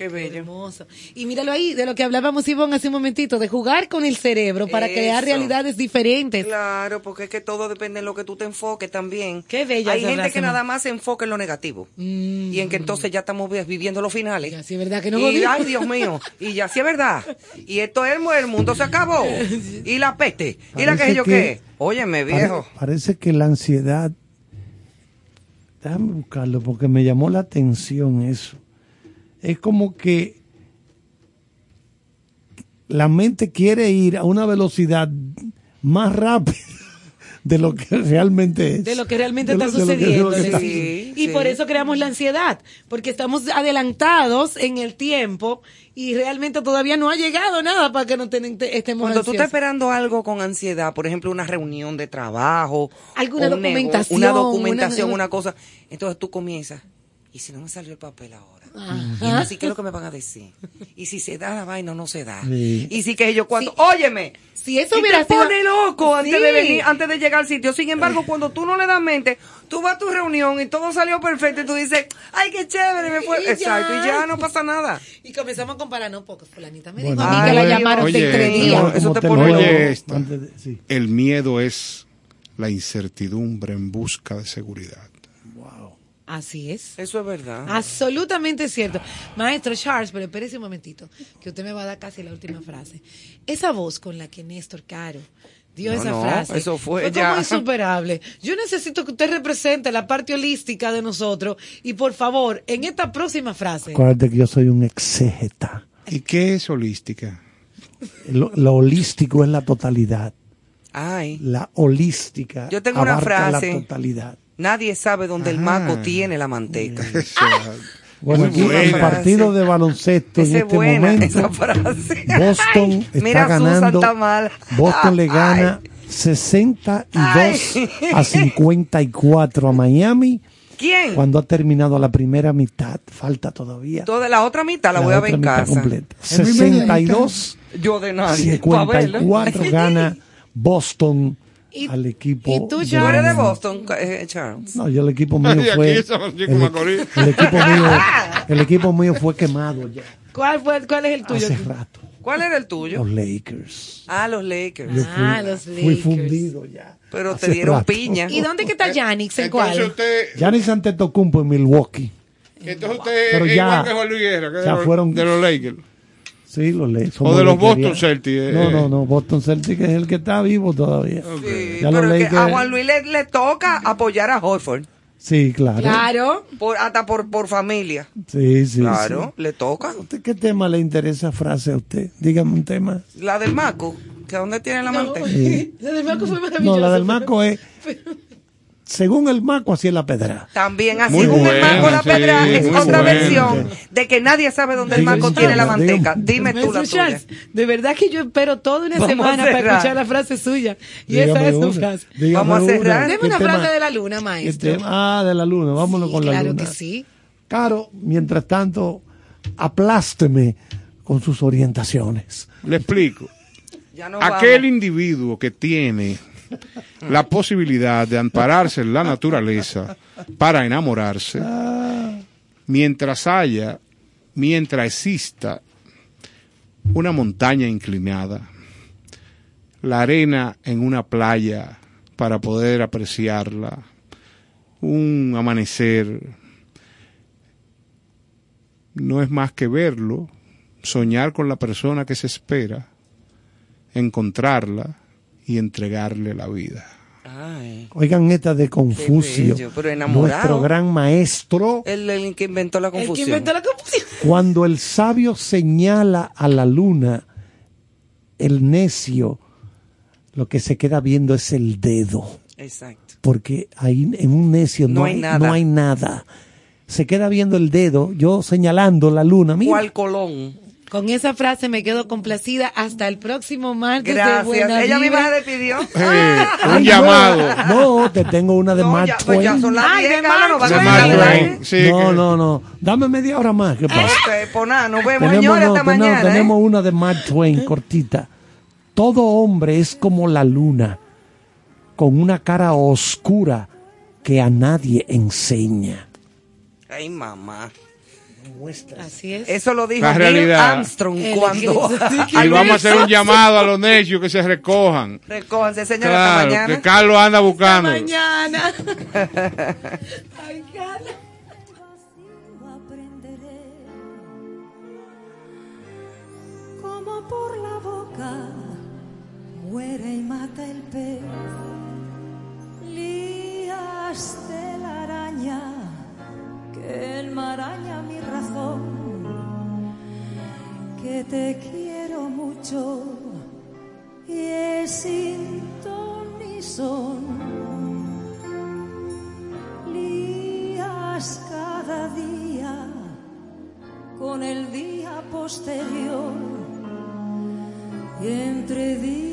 Qué bello. Hermoso. Y míralo ahí, de lo que hablábamos, Ivonne, hace un momentito, de jugar con el cerebro para crear realidades diferentes. Claro, porque es que todo depende en lo que tú te enfoques también. Qué bella Hay gente que nada más se enfoca en lo negativo. Y en que entonces ya estamos vi- viviendo los finales. Ya, sí, es verdad que no y, ay, Dios mío. Y ya sí es verdad. Y esto es el, mu- el mundo se acabó. Y la peste. Y la que yo qué. Óyeme, viejo. Pare- parece que la ansiedad. Déjame buscarlo porque me llamó la atención eso. Es como que la mente quiere ir a una velocidad más rápida de lo que realmente es. de lo que realmente está que- sucediendo. que está- sí. Sí, y sí. por eso creamos la ansiedad, porque estamos adelantados en el tiempo y realmente todavía no ha llegado nada para que no ten- te- estemos Cuando tú estás esperando algo con ansiedad, por ejemplo, una reunión de trabajo, Alguna un documentación, una documentación, una- una cosa, entonces tú comienzas. ¿Y si no me salió el papel ahora? Y Ajá. así, ¿qué es lo que me van a decir? Y si se da la vaina o no se da. Sí. Y si que yo cuando, óyeme, Si eso hubiera te sido- pone loco antes Sí. de venir, antes de llegar al sitio. Sin embargo, cuando tú no le das mente, tú vas a tu reunión y todo salió perfecto y tú dices, ay, qué chévere, me fue. Y ya. Exacto, y ya no pasa nada. Y comenzamos a comparar, no, porque fulanita me Bueno, dijo a mí que la llamaron oye, de tres días. eso te te pone Oye, esta. antes de- sí. El miedo es la incertidumbre en busca de seguridad. Así es. Eso es verdad. Absolutamente cierto. Maestro Charles, pero espérese un momentito, que usted me va a dar casi la última frase. Esa voz con la que Néstor Caro dio No, esa no, frase eso fue como ya. insuperable. Yo necesito que usted represente la parte holística de nosotros y por favor, en esta próxima frase. Acuérdate que yo soy un exégeta. ¿Y qué es holística? Lo, lo holístico es la totalidad. Ay, La holística Yo tengo una abarca frase. la totalidad. Nadie sabe dónde el maco tiene la manteca. Eso, Bueno, aquí el partido de baloncesto en este buena, momento. Boston Ay, está mira, Susan ganando. está mal. Boston le Ay. gana 62 Ay. a 54 a Miami ¿Quién? cuando ha terminado la primera mitad. Falta todavía. Toda la otra mitad la, la voy a ver en casa. completa. 62 Yo de nadie. pa' verlo. 54 gana Boston Y- al equipo. y tú, ¿Tú eres de Charles? Boston, eh, Charles? No, yo el equipo mío fue. en el, el equipo mío, el equipo mío fue quemado ya ¿Cuál, fue, ¿Cuál es el tuyo? hace rato. ¿Cuál era el tuyo? Los Lakers. Ah, los Lakers. Yo Ah, fui, los fui Lakers. fundido ya. Pero te dieron rato. piña. ¿Y dónde que está Yanix? ¿En Entonces cuál? usted, Giannis Antetokounmpo en Milwaukee. Entonces usted Pero es ya- igual que Juan Luis Guerra, que ya de, los- fueron- de los Lakers. Sí, los Lakers. O de los. Boston Celtics, eh. No, no, no. Boston Celtics es el que está vivo todavía. Sí, Ya los pero es que a Juan Luis le, le toca apoyar a Horford. Sí, claro. Claro. Por, hasta por, por familia. Sí, sí. Claro, le toca. sí. ¿Usted ¿Qué tema le interesa frase a usted? Dígame un tema. La del Maco, que dónde tiene la manteca. Sí. La del Maco fue No, maravillosa. la del Maco es. Según el Maco, así es la pedra. También así Muy el Maco la sí, pedra es otra buena. versión de que nadie sabe dónde el Maco tiene la manteca. Dime tú la tuya. De verdad que yo espero toda una Vamos semana para escuchar la frase suya. Y esa es su una, frase. Vamos a cerrar. Deme ¿Qué una tema- frase de la luna, maestro. Ah, de la luna. Vámonos Sí, con la claro luna. que sí. Caro, mientras tanto, aplásteme con sus orientaciones. Le explico. Ya no Aquel vamos. individuo que tiene la posibilidad de ampararse en la naturaleza para enamorarse, mientras haya, mientras exista una montaña inclinada, la arena en una playa para poder apreciarla, un amanecer, no es más que verlo, soñar con la persona que se espera, encontrarla y entregarle la vida. Ay, Oigan esta de Confucio, bello, pero enamorado. nuestro gran maestro. el, el que inventó la El que confusión. inventó la confusión. Cuando el sabio señala a la luna, el necio lo que se queda viendo es el dedo, Exacto. porque ahí en un necio no, No hay nada. no hay nada. Se queda viendo el dedo, yo señalando la luna. Mira, ¿Cuál Colón? Con esa frase me quedo complacida hasta el próximo martes de Gracias. buena Ella misma se despidió. Eh, un Ay, llamado. No, no, te tengo una de No, Mark ya, pues ya Twain. son las Ay, 10, de Mark De Mark Twain. Sí, no, que- no, no. Dame media hora más. ¿Qué pasa? Este, pues nada, nos vemos Tenemos, señores no, hasta tenemos- mañana. ¿eh? tenemos una de Mark Twain cortita. Todo hombre es como la luna, con una cara oscura que a nadie enseña. Ay, mamá. Así es. Eso lo dijo Neil. Armstrong El cuando Y vamos a hacer un llamado a los necios que se recojan. recójanse, señores, hasta Claro, mañana. que Carlos anda buscando. Mañana. Ay, Carlos. aprenderé como por la boca muere y mata el pez lías de la araña enmaraña mi razón que te quiero mucho y es sin ton son lías cada día con el día posterior entre día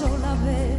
sola vez.